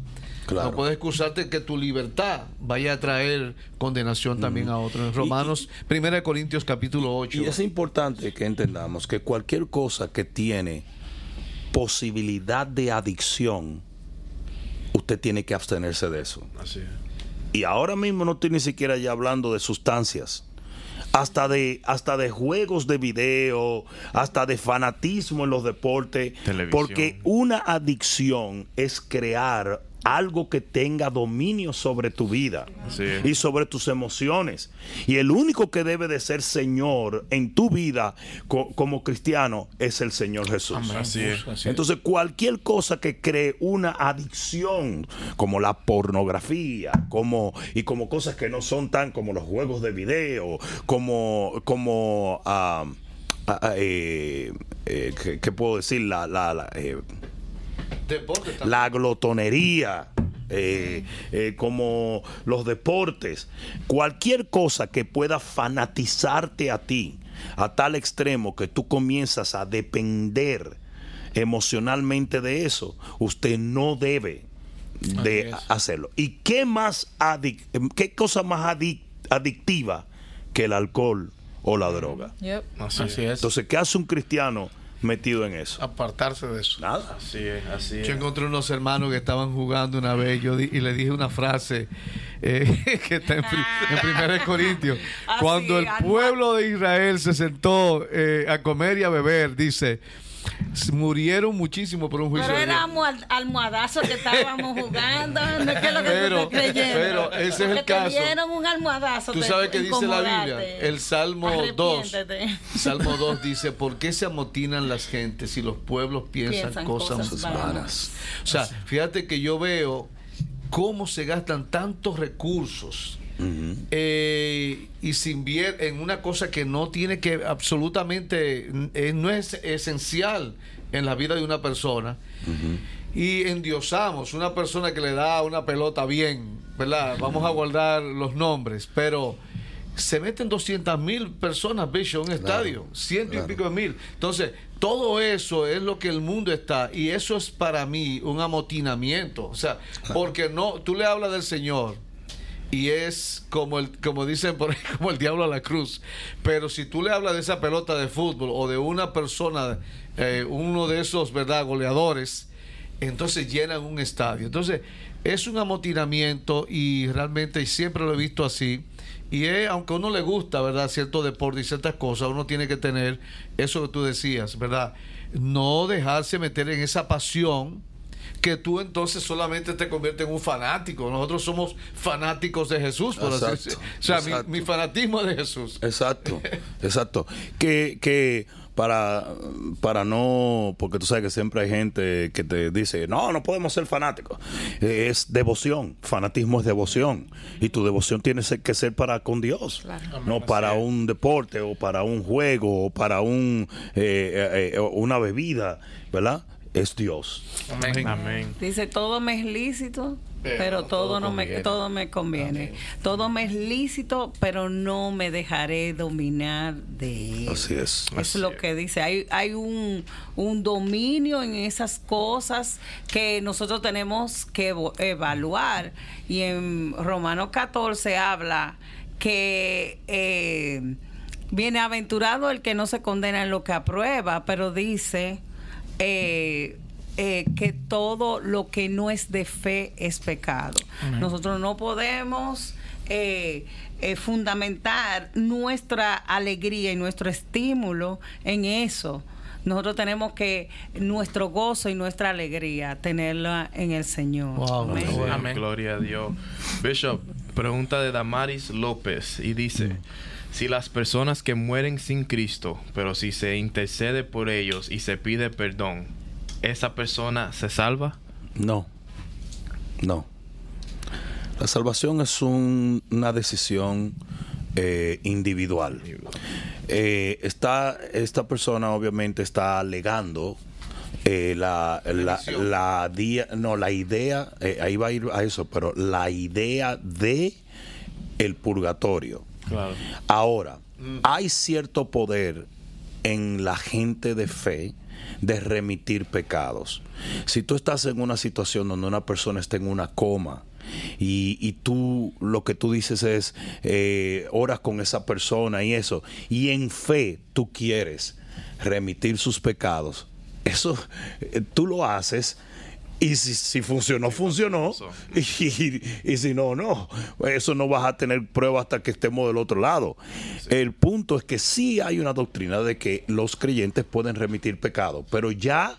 Claro. No puedes excusarte que tu libertad vaya a traer condenación también a otros. Romanos, 1 Corintios capítulo 8. Y es importante que entendamos que cualquier cosa que tiene posibilidad de adicción, usted tiene que abstenerse de eso. Así es. Y ahora mismo no estoy ni siquiera ya hablando de sustancias. Hasta de, hasta de juegos de video, hasta de fanatismo en los deportes. Televisión. Porque una adicción es crear algo que tenga dominio sobre tu vida y sobre tus emociones. Y el único que debe de ser Señor en tu vida co- como cristiano es el Señor Jesús. Así es. Así. Entonces, cualquier cosa que cree una adicción, como la pornografía, como y como cosas que no son tan como los juegos de video, como como eh, eh, ¿qué, qué puedo decir? La, la, la, eh. La glotonería, eh, eh, como los deportes, cualquier cosa que pueda fanatizarte a ti a tal extremo que tú comienzas a depender emocionalmente de eso, usted no debe de hacerlo. ¿Y qué más adic- qué cosa más adic- adictiva que el alcohol o la droga? Yep. Así, Así es. es. Entonces, ¿qué hace un cristiano metido en eso? Apartarse de eso. Nada. Así es, así es. Yo encontré unos hermanos que estaban jugando una vez yo di- y le dije una frase eh, que está en, pri- en 1 Corintios. Ah, Cuando el pueblo de Israel se sentó eh, a comer y a beber, dice, murieron muchísimo por un juicio Pero era almohadazo que estábamos jugando. No es que lo que Pero- tú pero ese es el caso. Te dieron un almohadazo. Tú sabes que dice la Biblia, el Salmo 2. Arrepiéntete. Salmo 2 dice, ¿por qué se amotinan las gentes si los pueblos piensan, Piensan cosas, cosas vanas. O sea, fíjate que yo veo cómo se gastan tantos recursos eh, y se invierte en una cosa que no tiene que absolutamente, eh, no es esencial en la vida de una persona. Y endiosamos una persona que le da una pelota bien, ¿verdad? Vamos a guardar los nombres, pero se meten 200 mil personas, bicho, en un estadio, ciento y pico de mil. Entonces, todo eso es lo que el mundo está, y eso es para mí un amotinamiento. O sea, porque no, tú le hablas del Señor y es como el como dicen por ahí, como el diablo a la cruz. Pero si tú le hablas de esa pelota de fútbol o de una persona, eh, uno de esos, ¿verdad?, goleadores, entonces llenan un estadio. Entonces, es un amotinamiento y realmente siempre lo he visto así. Y es, aunque a uno le gusta, ¿verdad?, cierto deporte y ciertas cosas, uno tiene que tener eso que tú decías, ¿verdad? No dejarse meter en esa pasión que tú entonces solamente te conviertes en un fanático. Nosotros somos fanáticos de Jesús, por así Exacto, decirlo. O sea, mi- exacto. mi, fanatismo es de Jesús. Exacto, exacto. Que, que para, para no, porque tú sabes que siempre hay gente que te dice, no, no podemos ser fanáticos. Eh, Es devoción, fanatismo es devoción. Y tu devoción tiene que ser para con Dios, no para un deporte o para un juego o para un, eh, eh, una bebida, ¿verdad? Es Dios. Amén. Amén. Dice, todo me es lícito, pero, todo, no me, conviene. todo me conviene. Todo me es lícito, pero no me dejaré dominar de él. Así es. Es lo que dice. Hay, hay un, un dominio en esas cosas que nosotros tenemos que evaluar. Y en Romanos 14 habla que eh, bienaventurado el que no se condena en lo que aprueba, pero dice eh, eh, que todo lo que no es de fe es pecado. Nosotros no podemos eh, eh, fundamentar nuestra alegría y nuestro estímulo en eso. Nosotros tenemos que nuestro gozo y nuestra alegría tenerla en el Señor. Wow, Amén. Amén. Gloria a Dios. Bishop, pregunta de Damaris López y dice, si las personas que mueren sin Cristo, pero si se intercede por ellos y se pide perdón, ¿esa persona se salva? No, no. La salvación es un- una decisión eh, individual. Eh, está, esta persona obviamente está alegando eh, la, la, no, la idea, eh, ahí va a ir a eso, pero la idea de el purgatorio. Claro. Ahora, hay cierto poder en la gente de fe de remitir pecados. Si tú estás en una situación donde una persona está en una coma y, y tú lo que tú dices es eh, oras con esa persona y eso, y en fe tú quieres remitir sus pecados, eso eh, tú lo haces. Y si, si funcionó, funcionó. Y, y si no, no. Eso no vas a tener prueba hasta que estemos del otro lado. El punto es que sí hay una doctrina de que los creyentes pueden remitir pecado, pero ya,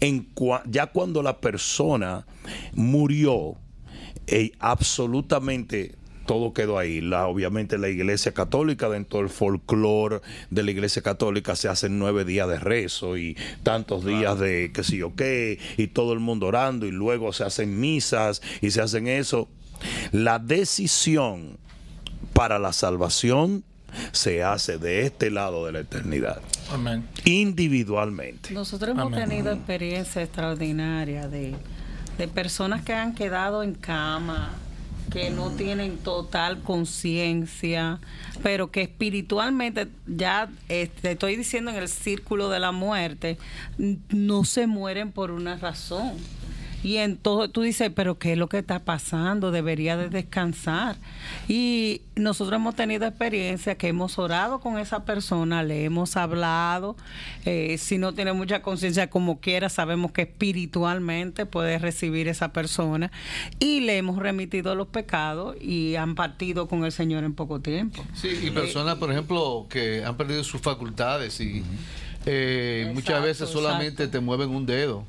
en cua- ya cuando la persona murió, eh, absolutamente todo quedó ahí. La, obviamente la iglesia católica, dentro del folclore de la iglesia católica, se hacen nueve días de rezo y tantos días de qué sé yo qué, y todo el mundo orando, y luego se hacen misas y se hacen eso. La decisión para la salvación se hace de este lado de la eternidad, Amén. individualmente. Nosotros hemos Amén. tenido experiencia extraordinaria de, de personas que han quedado en cama, que no tienen total conciencia, pero que espiritualmente, ya eh, te estoy diciendo en el círculo de la muerte, no se mueren por una razón. Y entonces tú dices, pero ¿qué es lo que está pasando? Debería de descansar. Y nosotros hemos tenido experiencia que hemos orado con esa persona, le hemos hablado. eh, si no tiene mucha conciencia, como quiera, sabemos que espiritualmente puede recibir esa persona. Y le hemos remitido los pecados y han partido con el Señor en poco tiempo. Sí, y personas, por ejemplo, que han perdido sus facultades y eh, muchas veces solamente exacto. te mueven un dedo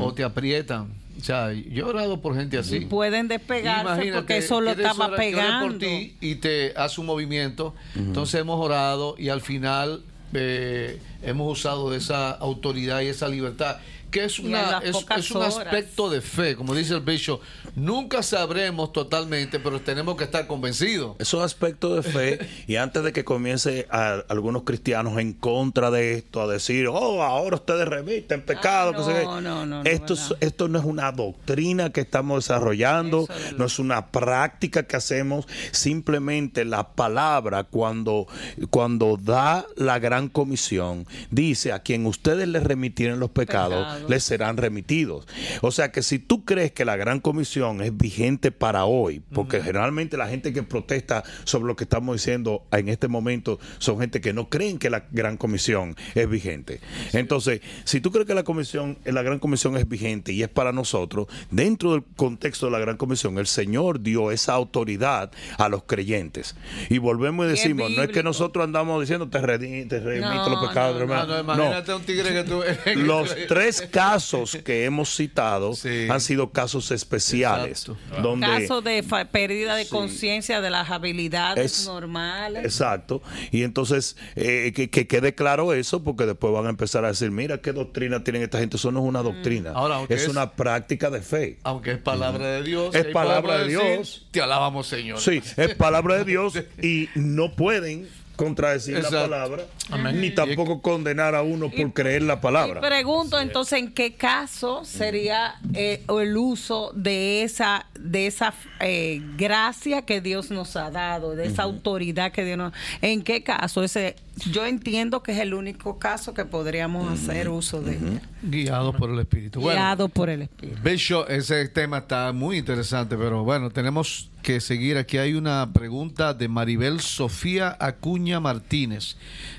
o te aprietan. O sea, yo he orado por gente así. Pueden despegarse porque eso lo estaba pegando. por ti y te hace un movimiento. Entonces hemos orado y al final eh, hemos usado de esa autoridad y esa libertad que es, una, es, es un horas. aspecto de fe, como dice el bishop. Nunca sabremos totalmente, pero tenemos que estar convencidos. Esos aspectos de fe, y antes de que comience a, algunos cristianos en contra de esto, a decir, oh, ahora ustedes remiten pecado. Ah, que sé qué". no, no, no, no, esto, es- esto no es una doctrina que estamos desarrollando, es no es una práctica que hacemos, simplemente la palabra cuando, cuando da la gran comisión, dice a quien ustedes le remitieron los pecados, Les serán remitidos. O sea que si tú crees que la Gran Comisión es vigente para hoy, porque generalmente la gente que protesta sobre lo que estamos diciendo en este momento son gente que no creen que la Gran Comisión es vigente. Entonces, si tú crees que la comisión, la Gran Comisión es vigente y es para nosotros, dentro del contexto de la Gran Comisión, el Señor dio esa autoridad a los creyentes. Y volvemos y decimos, no es que nosotros andamos diciendo te, redi- te remito No, los pecados, no, hermano". No, No. imagínate un tigre que tú. Los tres casos que hemos citado Sí. han sido casos especiales. Exacto. Donde, Caso de pérdida de Sí. conciencia de las habilidades Es- normales. Exacto. Y entonces, eh, que, que quede claro eso, porque después van a empezar a decir, mira qué doctrina tienen esta gente. Eso no es una doctrina. Ahora, aunque es, es- una práctica de fe. Aunque es palabra de Dios. Es palabra de decir, Dios. Te alabamos, Señor. Sí, es palabra de Dios y no pueden contradecir Exacto. la palabra, Amén. ni tampoco condenar a uno por creer la Y palabra. pregunto entonces en qué caso sería eh, el uso de esa de esa eh, gracia que Dios nos ha dado, de esa autoridad que Dios nos en qué caso ese yo entiendo que es el único caso que podríamos hacer uso de ella, Guiados por el Espíritu. Bueno, guiado por el Espíritu. Bishop, ese tema está muy interesante, pero bueno, tenemos que seguir. Aquí hay una pregunta de Maribel Sofía Acuña Martínez.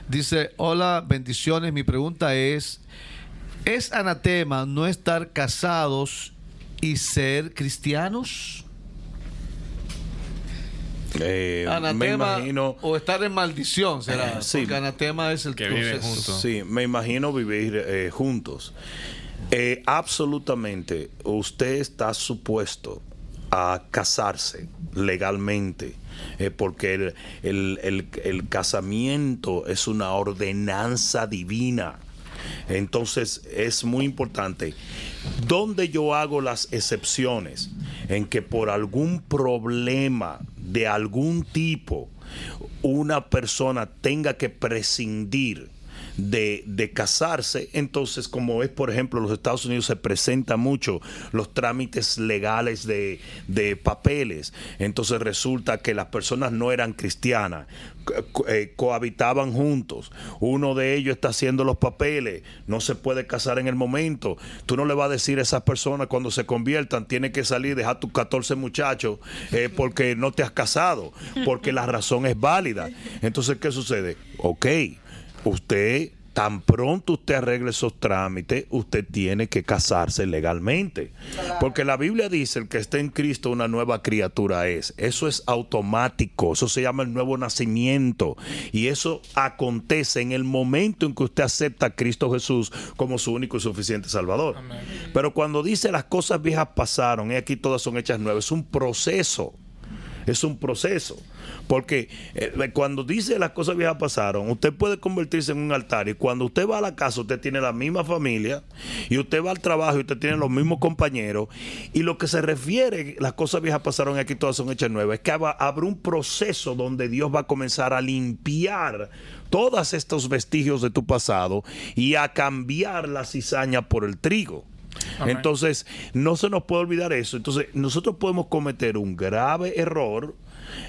Dice, hola, bendiciones. Mi pregunta es, ¿es anatema no estar casados y ser cristianos? Eh, me Anatema imagino o estar en maldición será. Eh, sí. Porque anatema es el Que proceso. juntos. Sí, me imagino vivir eh, juntos. Eh, absolutamente, usted está supuesto a casarse legalmente, eh, porque el, el- el- el casamiento es una ordenanza divina. Entonces es muy importante. ¿Dónde yo hago las excepciones? En que por algún problema de algún tipo una persona tenga que prescindir de, de casarse, entonces como es por ejemplo los Estados Unidos se presenta mucho los trámites legales de, de papeles, entonces resulta que las personas no eran cristianas, eh, cohabitaban juntos, uno de ellos está haciendo los papeles, no se puede casar en el momento, tú no le vas a decir a esas personas cuando se conviertan, tiene que salir, dejar tus 14 muchachos eh, porque no te has casado, porque la razón es válida. Entonces, ¿qué sucede? Ok, usted, tan pronto usted arregle esos trámites, usted tiene que casarse legalmente. Porque la Biblia dice, el que está en Cristo una nueva criatura es. Eso es automático, eso se llama el nuevo nacimiento. Y eso acontece en el momento en que usted acepta a Cristo Jesús como su único y suficiente Salvador. Pero cuando dice las cosas viejas pasaron, y aquí todas son hechas nuevas, es un proceso es un proceso. Porque eh, cuando dice las cosas viejas pasaron, usted puede convertirse en un altar y cuando usted va a la casa usted tiene la misma familia y usted va al trabajo y usted tiene los mismos compañeros y lo que se refiere, las cosas viejas pasaron aquí todas son hechas nuevas, es que habrá un proceso donde Dios va a comenzar a limpiar todos estos vestigios de tu pasado y a cambiar la cizaña por el trigo. Entonces, no se nos puede olvidar eso. Entonces, nosotros podemos cometer un grave error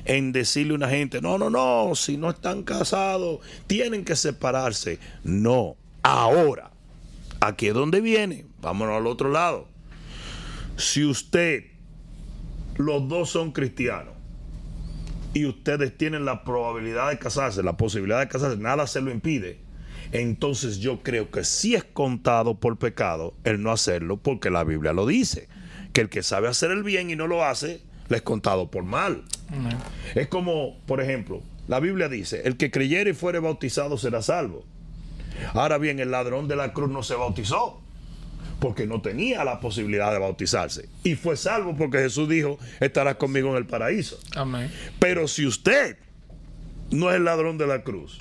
en decirle a una gente, no, no, no, si no están casados, tienen que separarse. No, ahora, aquí es donde viene, vámonos al otro lado. Si usted, los dos son cristianos, y ustedes tienen la probabilidad de casarse, la posibilidad de casarse, nada se lo impide, entonces yo creo que sí es contado por pecado el no hacerlo, porque la Biblia lo dice, que el que sabe hacer el bien y no lo hace, le es contado por mal. Es como, por ejemplo, la Biblia dice, el que creyere y fuere bautizado será salvo. Ahora bien, el ladrón de la cruz no se bautizó porque no tenía la posibilidad de bautizarse. Y fue salvo porque Jesús dijo, estarás conmigo en el paraíso. Amén. Pero si usted no es el ladrón de la cruz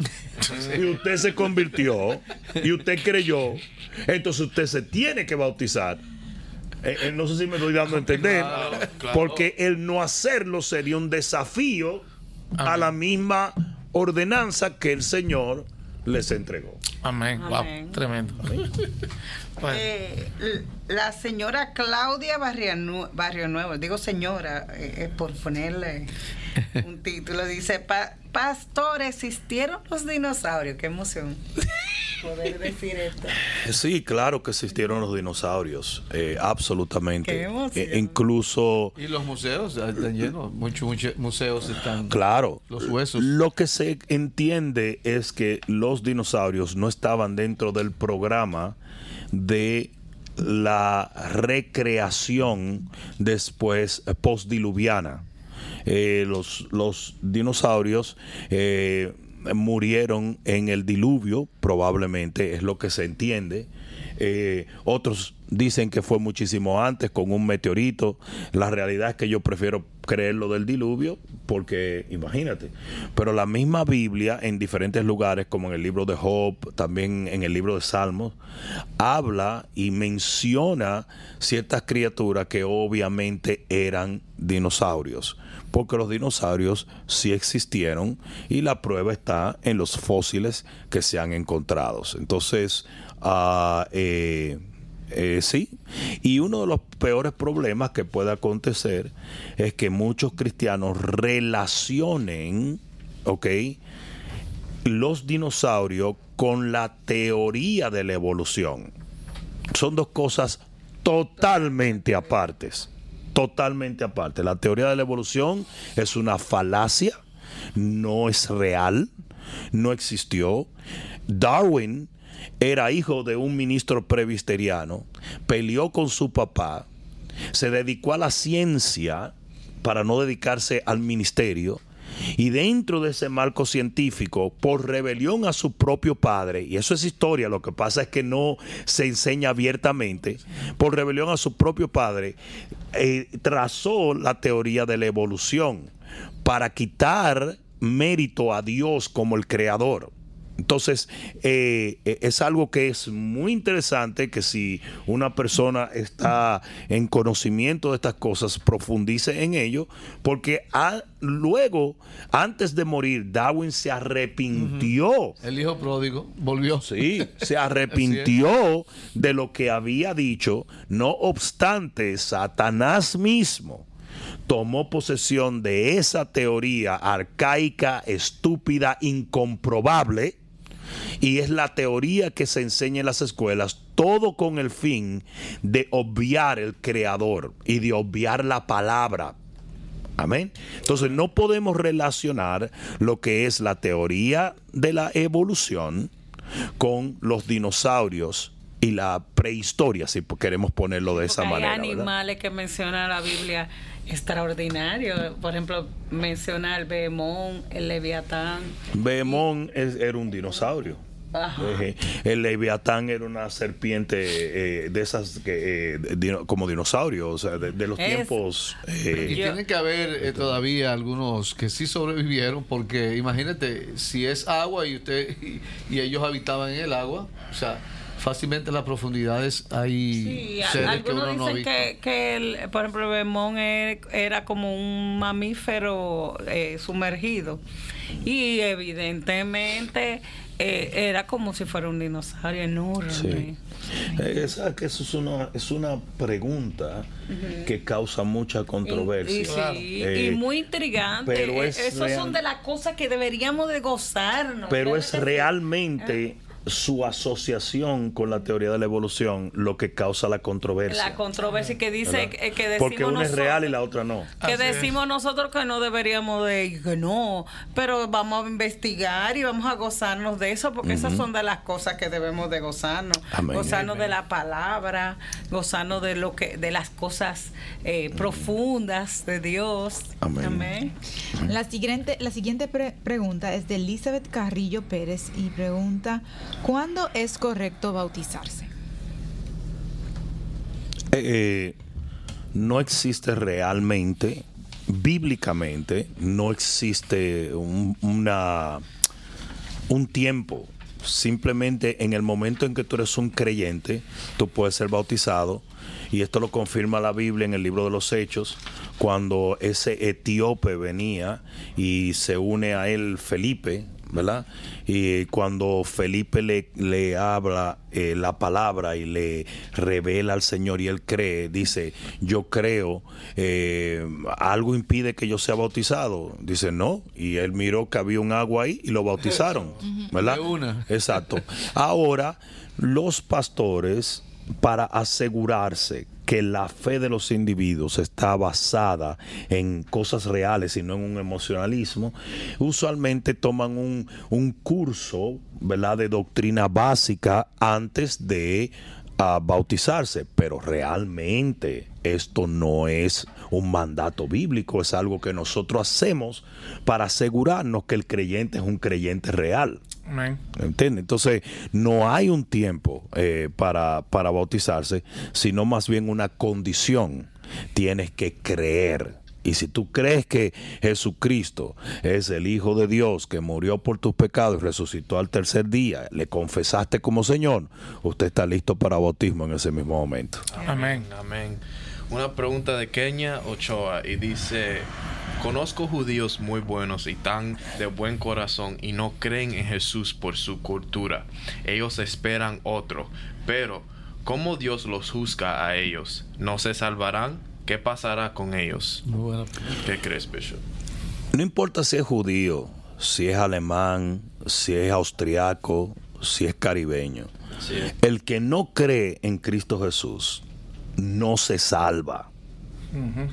y usted se convirtió y usted creyó, entonces usted se tiene que bautizar. Eh, eh, no sé si me estoy dando a entender, Claro, claro. porque el no hacerlo sería un desafío a la misma ordenanza que el Señor les entregó. Amén. Amén. Wow, tremendo. Bueno, Eh, la señora Claudia Barrio, Nu- Barrio Nuevo, digo señora, eh, por ponerle un título, dice, "Pa- Pastor, ¿existieron los dinosaurios? Qué emoción. poder decir esto. Sí, claro que existieron los dinosaurios, eh, absolutamente. Qué emoción. Eh, incluso, Y los museos están llenos. Muchos muchos museos están. claro, Los huesos. Lo que se entiende es que los dinosaurios no estaban dentro del programa de la recreación después eh, postdiluviana. Eh, los, los dinosaurios eh, murieron en el diluvio, probablemente, es lo que se entiende. Eh, otros dicen que fue muchísimo antes con un meteorito. La realidad es que yo prefiero creer lo del diluvio porque imagínate. Pero la misma Biblia en diferentes lugares, como en el libro de Job, también en el libro de Salmos, habla y menciona ciertas criaturas que obviamente eran dinosaurios. Porque los dinosaurios sí existieron y la prueba está en los fósiles que se han encontrado. Entonces, eh, sí. Y uno de los peores problemas que puede acontecer es que muchos cristianos relacionen, ¿ok? Los dinosaurios con la teoría de la evolución. Son dos cosas totalmente apartes. Totalmente aparte. La teoría de la evolución es una falacia, no es real, no existió. Darwin era hijo de un ministro presbiteriano, peleó con su papá, se dedicó a la ciencia para no dedicarse al ministerio. Y dentro de ese marco científico, por rebelión a su propio padre, y eso es historia, lo que pasa es que no se enseña abiertamente, por rebelión a su propio padre, eh, trazó la teoría de la evolución para quitar mérito a Dios como el creador. Entonces, eh, eh, es algo que es muy interesante que si una persona está en conocimiento de estas cosas, profundice en ello, porque a- luego, antes de morir, Darwin se arrepintió. El hijo pródigo volvió. Sí, se arrepintió de lo que había dicho. No obstante, Satanás mismo tomó posesión de esa teoría arcaica, estúpida, incomprobable. Y es la teoría que se enseña en las escuelas, todo con el fin de obviar el creador y de obviar la palabra. Amén. Entonces no podemos relacionar lo que es la teoría de la evolución con los dinosaurios y la prehistoria, si queremos ponerlo de esa manera. Hay ¿verdad? animales que menciona la Biblia extraordinarios. Por ejemplo, menciona el Behemón, el Leviatán. Behemón es- era un dinosaurio. Ajá. El leviatán era una serpiente eh, de esas que, eh, dino- como dinosaurio, o sea, de, de los Es- tiempos. eh, Y Yo- tienen que haber eh, todavía algunos que sí sobrevivieron, porque imagínate, si es agua y usted y, y ellos habitaban en el agua, o sea, fácilmente en las profundidades hay Sí, a- seres que algunos uno no ha dicen visto. que, que el- por ejemplo, el Behemón er- era como un mamífero eh, sumergido. Y evidentemente eh, era como si fuera un dinosaurio enorme. Sí. Eh, esa- que eso es una, es una pregunta que causa mucha controversia. Y, y sí, Eh, y muy intrigante. pero es Esas real- son de las cosas que deberíamos de gozarnos. Pero es realmente su asociación con la teoría de la evolución lo que causa la controversia. La controversia que dice que, que decimos Porque una es nosotros- real y la otra no. que Así es. decimos nosotros que no deberíamos de que no, pero vamos a investigar y vamos a gozarnos de eso porque esas son de las cosas que debemos de gozarnos, Amén. gozarnos de la palabra, gozarnos de lo que de las cosas eh, profundas de Dios. Amén. La siguiente, la siguiente pre- pregunta es de Elizabeth Carrillo Pérez y pregunta, ¿cuándo es correcto bautizarse? Eh, eh, no existe realmente, bíblicamente, no existe un, una, un tiempo. Simplemente en el momento en que tú eres un creyente, tú puedes ser bautizado. Y esto lo confirma la Biblia en el libro de los Hechos, cuando ese etíope venía y se une a él Felipe, ¿verdad? Y cuando Felipe le, le habla eh, la palabra y le revela al Señor y él cree, dice, yo creo, eh, algo impide que yo sea bautizado. Dice, no. Y él miró que había un agua ahí y lo bautizaron, ¿verdad? De una. Exacto. Ahora, los pastores, para asegurarse que la fe de los individuos está basada en cosas reales y no en un emocionalismo, usualmente toman un, un curso ¿verdad? de doctrina básica antes de ah, bautizarse, pero realmente esto no es un mandato bíblico, es algo que nosotros hacemos para asegurarnos que el creyente es un creyente real. ¿Entiendes? Entonces, no hay un tiempo eh, para, para bautizarse, sino más bien una condición. Tienes que creer. Y si tú crees que Jesucristo es el Hijo de Dios que murió por tus pecados y resucitó al tercer día, le confesaste como Señor, usted está listo para bautismo en ese mismo momento. Amén. Amén. Una pregunta de Kenia Ochoa y dice, conozco judíos muy buenos y tan de buen corazón y no creen en Jesús por su cultura. Ellos esperan otro, pero ¿cómo Dios los juzga a ellos? ¿No se salvarán? ¿Qué pasará con ellos? Muy buena. ¿Qué crees, Bishop? No importa si es judío, si es alemán, si es austriaco, si es caribeño. Sí. El que no cree en Cristo Jesús no se salva.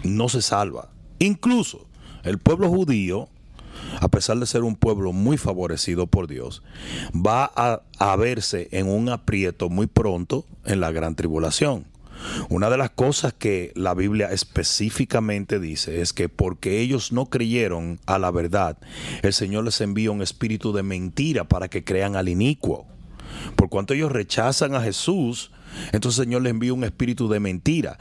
No se salva. Incluso el pueblo judío, a pesar de ser un pueblo muy favorecido por Dios, va a, a verse en un aprieto muy pronto en la gran tribulación. Una de las cosas que la Biblia específicamente dice es que porque ellos no creyeron a la verdad, el Señor les envía un espíritu de mentira para que crean al inicuo. Por cuanto ellos rechazan a Jesús, entonces el Señor les envía un espíritu de mentira.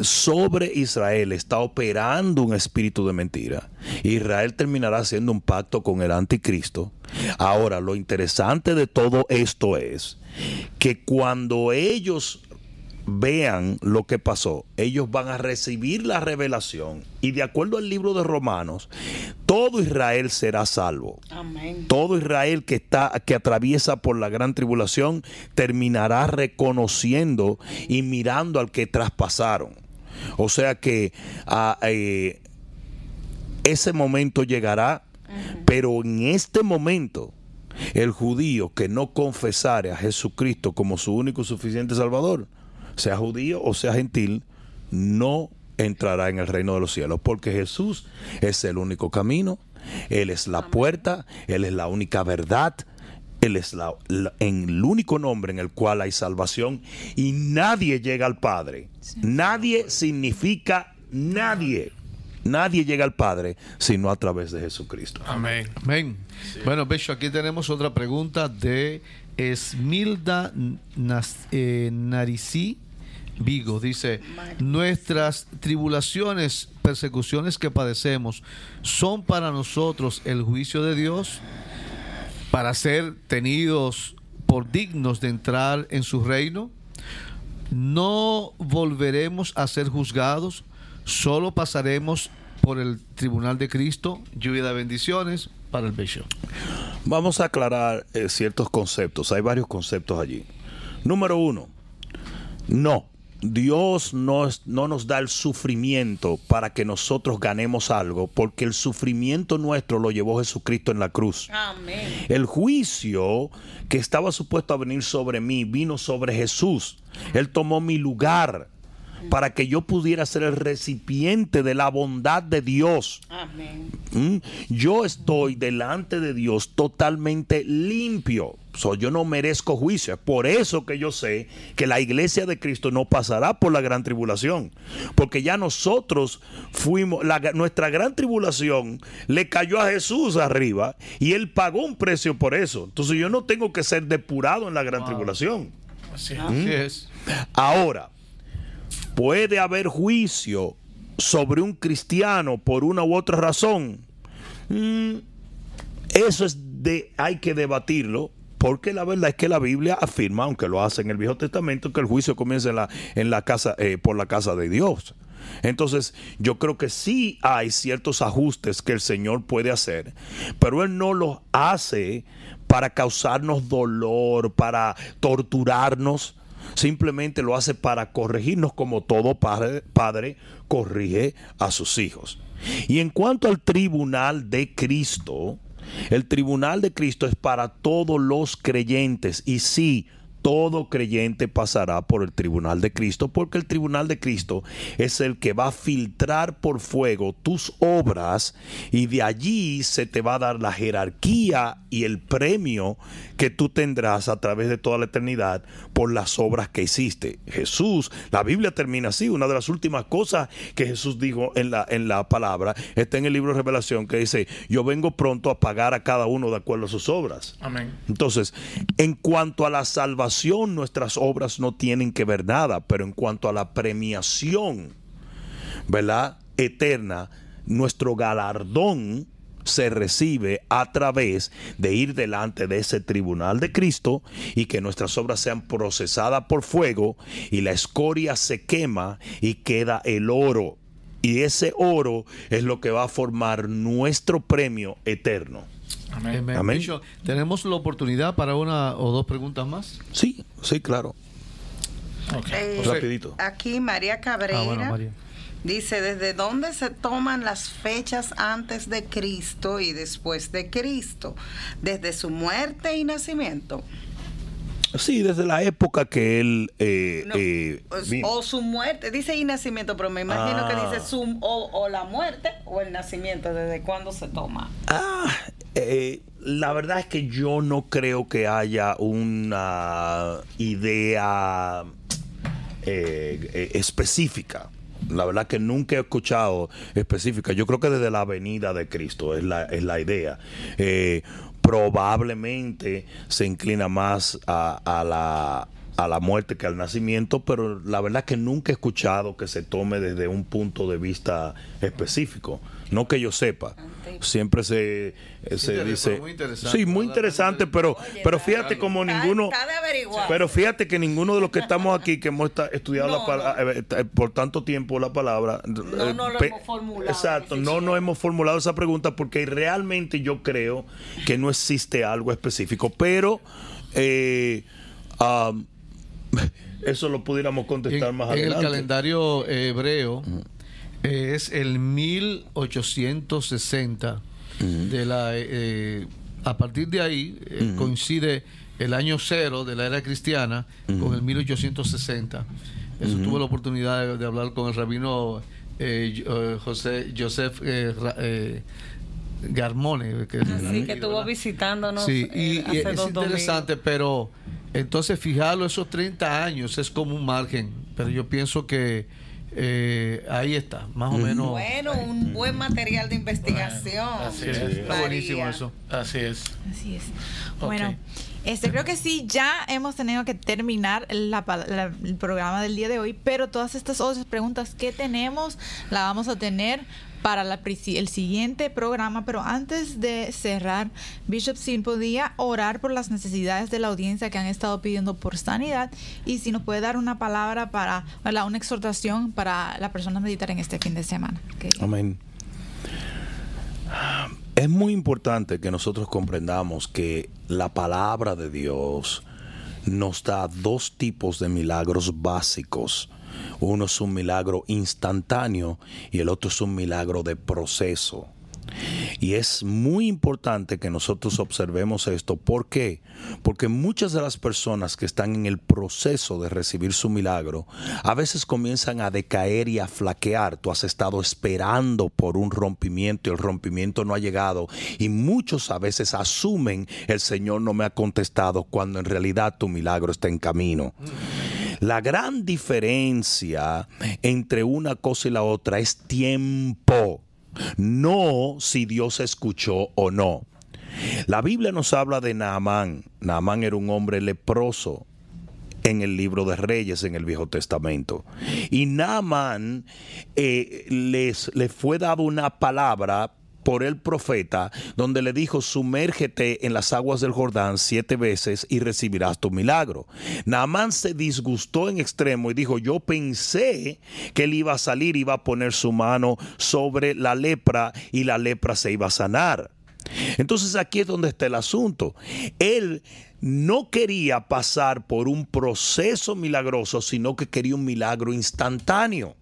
Sobre Israel está operando un espíritu de mentira. Israel terminará haciendo un pacto con el anticristo. Ahora, lo interesante de todo esto es que cuando ellos vean lo que pasó, ellos van a recibir la revelación y de acuerdo al libro de Romanos, todo Israel será salvo. Amén. Todo Israel que está que atraviesa por la gran tribulación terminará reconociendo y mirando al que traspasaron. O sea que ah, eh, ese momento llegará, pero en este momento el judío que no confesare a Jesucristo como su único y suficiente Salvador, sea judío o sea gentil, no entrará en el reino de los cielos, porque Jesús es el único camino, Él es la puerta, Él es la única verdad, Él es la- la- en el único nombre en el cual hay salvación y nadie llega al Padre. Nadie significa nadie. Nadie llega al Padre sino a través de Jesucristo. Amén. Amén. Bueno, Becho, aquí tenemos otra pregunta de Esmilda Nas- eh, Naricí Vigo. Dice, nuestras tribulaciones, persecuciones que padecemos, ¿son para nosotros el juicio de Dios? Para ser tenidos por dignos de entrar en su reino? ¿No volveremos a ser juzgados? ¿Solo pasaremos por el tribunal de Cristo? Lluvia de bendiciones para el Bishop. Vamos a aclarar eh, ciertos conceptos. Hay varios conceptos allí. Número uno, no. Dios no, no nos da el sufrimiento para que nosotros ganemos algo, porque el sufrimiento nuestro lo llevó Jesucristo en la cruz. Amén. El juicio que estaba supuesto a venir sobre mí vino sobre Jesús. Él tomó mi lugar para que yo pudiera ser el recipiente de la bondad de Dios. Amén. ¿Mm? Yo estoy delante de Dios totalmente limpio. So, yo no merezco juicio. Es por eso que yo sé que la iglesia de Cristo no pasará por la gran tribulación. Porque ya nosotros fuimos, la- nuestra gran tribulación le cayó a Jesús arriba y él pagó un precio por eso. Entonces yo no tengo que ser depurado en la gran tribulación. Así es. Así es. Ahora, puede haber juicio sobre un cristiano por una u otra razón. Mm, eso es de, hay que debatirlo. Porque la verdad es que la Biblia afirma, aunque lo hace en el Viejo Testamento, que el juicio comienza en la, casa, eh, por la casa de Dios. Entonces, yo creo que sí hay ciertos ajustes que el Señor puede hacer, pero Él no los hace para causarnos dolor, para torturarnos. Simplemente lo hace para corregirnos como todo padre corrige a sus hijos. Y en cuanto al tribunal de Cristo, el tribunal de Cristo es para todos los creyentes. Y sí, todo creyente pasará por el tribunal de Cristo, porque el tribunal de Cristo es el que va a filtrar por fuego tus obras y de allí se te va a dar la jerarquía y el premio que tú tendrás a través de toda la eternidad por las obras que hiciste. Jesús, la Biblia termina así, una de las últimas cosas que Jesús dijo en la, en la palabra está en el libro de Revelación que dice, yo vengo pronto a pagar a cada uno de acuerdo a sus obras. Amén. Entonces, en cuanto a la salvación, nuestras obras no tienen que ver nada, pero en cuanto a la premiación, ¿verdad? Eterna, nuestro galardón se recibe a través de ir delante de ese tribunal de Cristo y que nuestras obras sean procesadas por fuego y la escoria se quema y queda el oro. Y ese oro es lo que va a formar nuestro premio eterno. Amén. Amén. Bishop, ¿Tenemos la oportunidad para una o dos preguntas más? Sí, sí, claro. Ok. Eh, Rapidito. Aquí María Cabrera Ah, bueno, María. dice, ¿desde dónde se toman las fechas antes de Cristo y después de Cristo? ¿Desde su muerte y nacimiento? Sí, desde la época que él... eh, No, eh, o- vino. o su muerte, dice y nacimiento, pero me imagino que Ah. dice su, o, o la muerte o el nacimiento, ¿desde cuándo se toma? Ah, eh, la verdad es que yo no creo que haya una idea eh, eh, específica. La verdad que nunca he escuchado específica. Yo creo que desde la venida de Cristo es la, es la idea. Eh, probablemente se inclina más a, a la a la muerte que al nacimiento, pero la verdad es que nunca he escuchado que se tome desde un punto de vista específico. No que yo sepa. Siempre se, eh, se dice... muy interesante, Sí, muy interesante, pero, pero fíjate como Está- ninguno... está de averiguar. Pero fíjate que ninguno de los que estamos aquí, que hemos estudiado No, la pala- eh, eh, por tanto tiempo la palabra... No, eh, no lo pe- hemos formulado, Exacto, no nos hemos formulado esa pregunta porque realmente yo creo que no existe algo específico, pero... eh, eso lo pudiéramos contestar En, más en el adelante. calendario hebreo es el 1860 de la eh, a partir de ahí eh, coincide el año cero de la era cristiana con el 1860 eso tuve la oportunidad de, de hablar con el rabino eh, eh, José Joseph eh, Ra- eh, Garmone que, Así que estuvo ¿verdad? visitándonos Sí, y, eh, y hace es dos domingos. interesante, pero entonces fijarlo esos 30 años es como un margen, pero yo pienso que eh, ahí está, más o menos. Bueno, un buen material de investigación. así es. Está buenísimo eso. Así es. Así es. Bueno, este creo que sí, ya hemos tenido que terminar el programa del día de hoy, pero todas estas otras preguntas que tenemos la vamos a tener para el siguiente programa, pero antes de cerrar, Bishop, si podía orar por las necesidades de la audiencia que han estado pidiendo por sanidad y si nos puede dar una palabra para, una exhortación para la persona meditar en este fin de semana. Amén. Es muy importante que nosotros comprendamos que la palabra de Dios nos da dos tipos de milagros básicos. Uno es un milagro instantáneo y el otro es un milagro de proceso. Y es muy importante que nosotros observemos esto. ¿Por qué? Porque muchas de las personas que están en el proceso de recibir su milagro, a veces comienzan a decaer y a flaquear. Tú has estado esperando por un rompimiento y el rompimiento no ha llegado. Y muchos a veces asumen el Señor no me ha contestado cuando en realidad tu milagro está en camino. La gran diferencia entre una cosa y la otra es tiempo, no si Dios escuchó o no. La Biblia nos habla de Naamán. Naamán era un hombre leproso en el libro de Reyes en el Viejo Testamento. Y Naamán eh, les, le fue dado una palabra por el profeta, donde le dijo, sumérgete en las aguas del Jordán siete veces y recibirás tu milagro. Naamán se disgustó en extremo y dijo, yo pensé que él iba a salir, iba a poner su mano sobre la lepra y la lepra se iba a sanar. Entonces aquí es donde está el asunto. Él no quería pasar por un proceso milagroso, sino que quería un milagro instantáneo.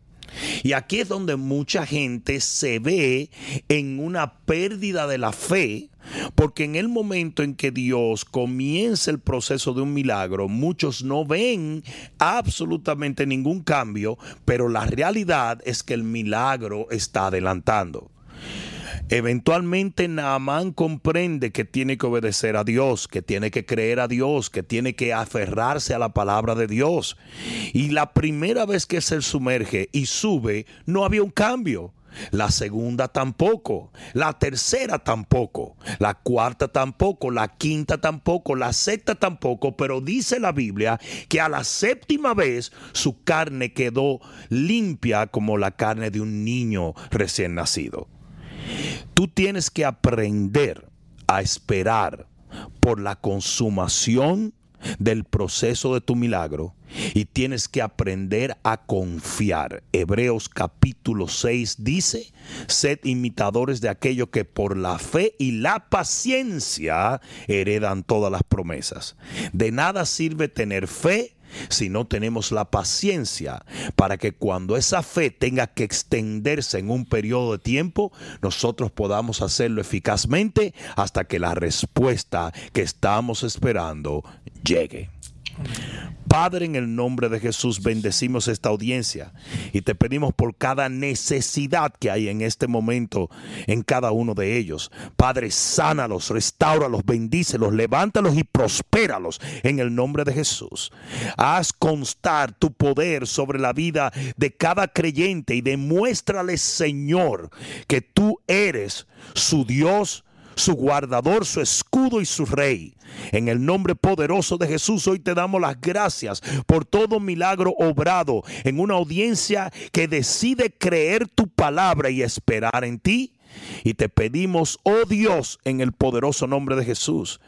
Y aquí es donde mucha gente se ve en una pérdida de la fe, porque en el momento en que Dios comienza el proceso de un milagro, muchos no ven absolutamente ningún cambio, pero la realidad es que el milagro está adelantando. Eventualmente Naamán comprende que tiene que obedecer a Dios, que tiene que creer a Dios, que tiene que aferrarse a la palabra de Dios. Y la primera vez que se sumerge y sube, no había un cambio. La segunda tampoco, la tercera tampoco, la cuarta tampoco, la quinta tampoco, la sexta tampoco, pero dice la Biblia que a la séptima vez su carne quedó limpia como la carne de un niño recién nacido. Tú tienes que aprender a esperar por la consumación del proceso de tu milagro y tienes que aprender a confiar. Hebreos capítulo 6 dice, sed imitadores de aquello que por la fe y la paciencia heredan todas las promesas. De nada sirve tener fe si no tenemos la paciencia para que cuando esa fe tenga que extenderse en un periodo de tiempo, nosotros podamos hacerlo eficazmente hasta que la respuesta que estamos esperando llegue. Padre, en el nombre de Jesús bendecimos esta audiencia y te pedimos por cada necesidad que hay en este momento en cada uno de ellos. Padre, sánalos, restáuralos, bendícelos, levántalos y prospéralos en el nombre de Jesús. Haz constar tu poder sobre la vida de cada creyente y demuéstrale, Señor, que tú eres su Dios su guardador, su escudo y su rey. En el nombre poderoso de Jesús, hoy te damos las gracias por todo milagro obrado en una audiencia que decide creer tu palabra y esperar en ti. Y te pedimos, oh Dios, en el poderoso nombre de Jesús,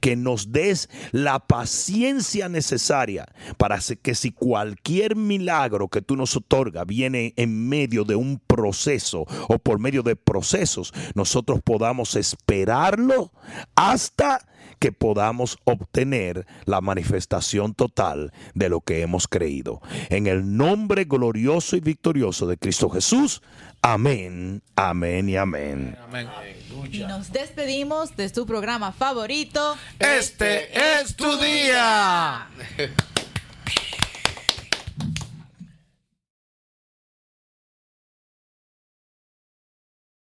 que nos des la paciencia necesaria para que si cualquier milagro que tú nos otorga viene en medio de un proceso o por medio de procesos, nosotros podamos esperarlo hasta que podamos obtener la manifestación total de lo que hemos creído. En el nombre glorioso y victorioso de Cristo Jesús. Amén, amén y amén. Y nos despedimos de su programa favorito. Este es tu día.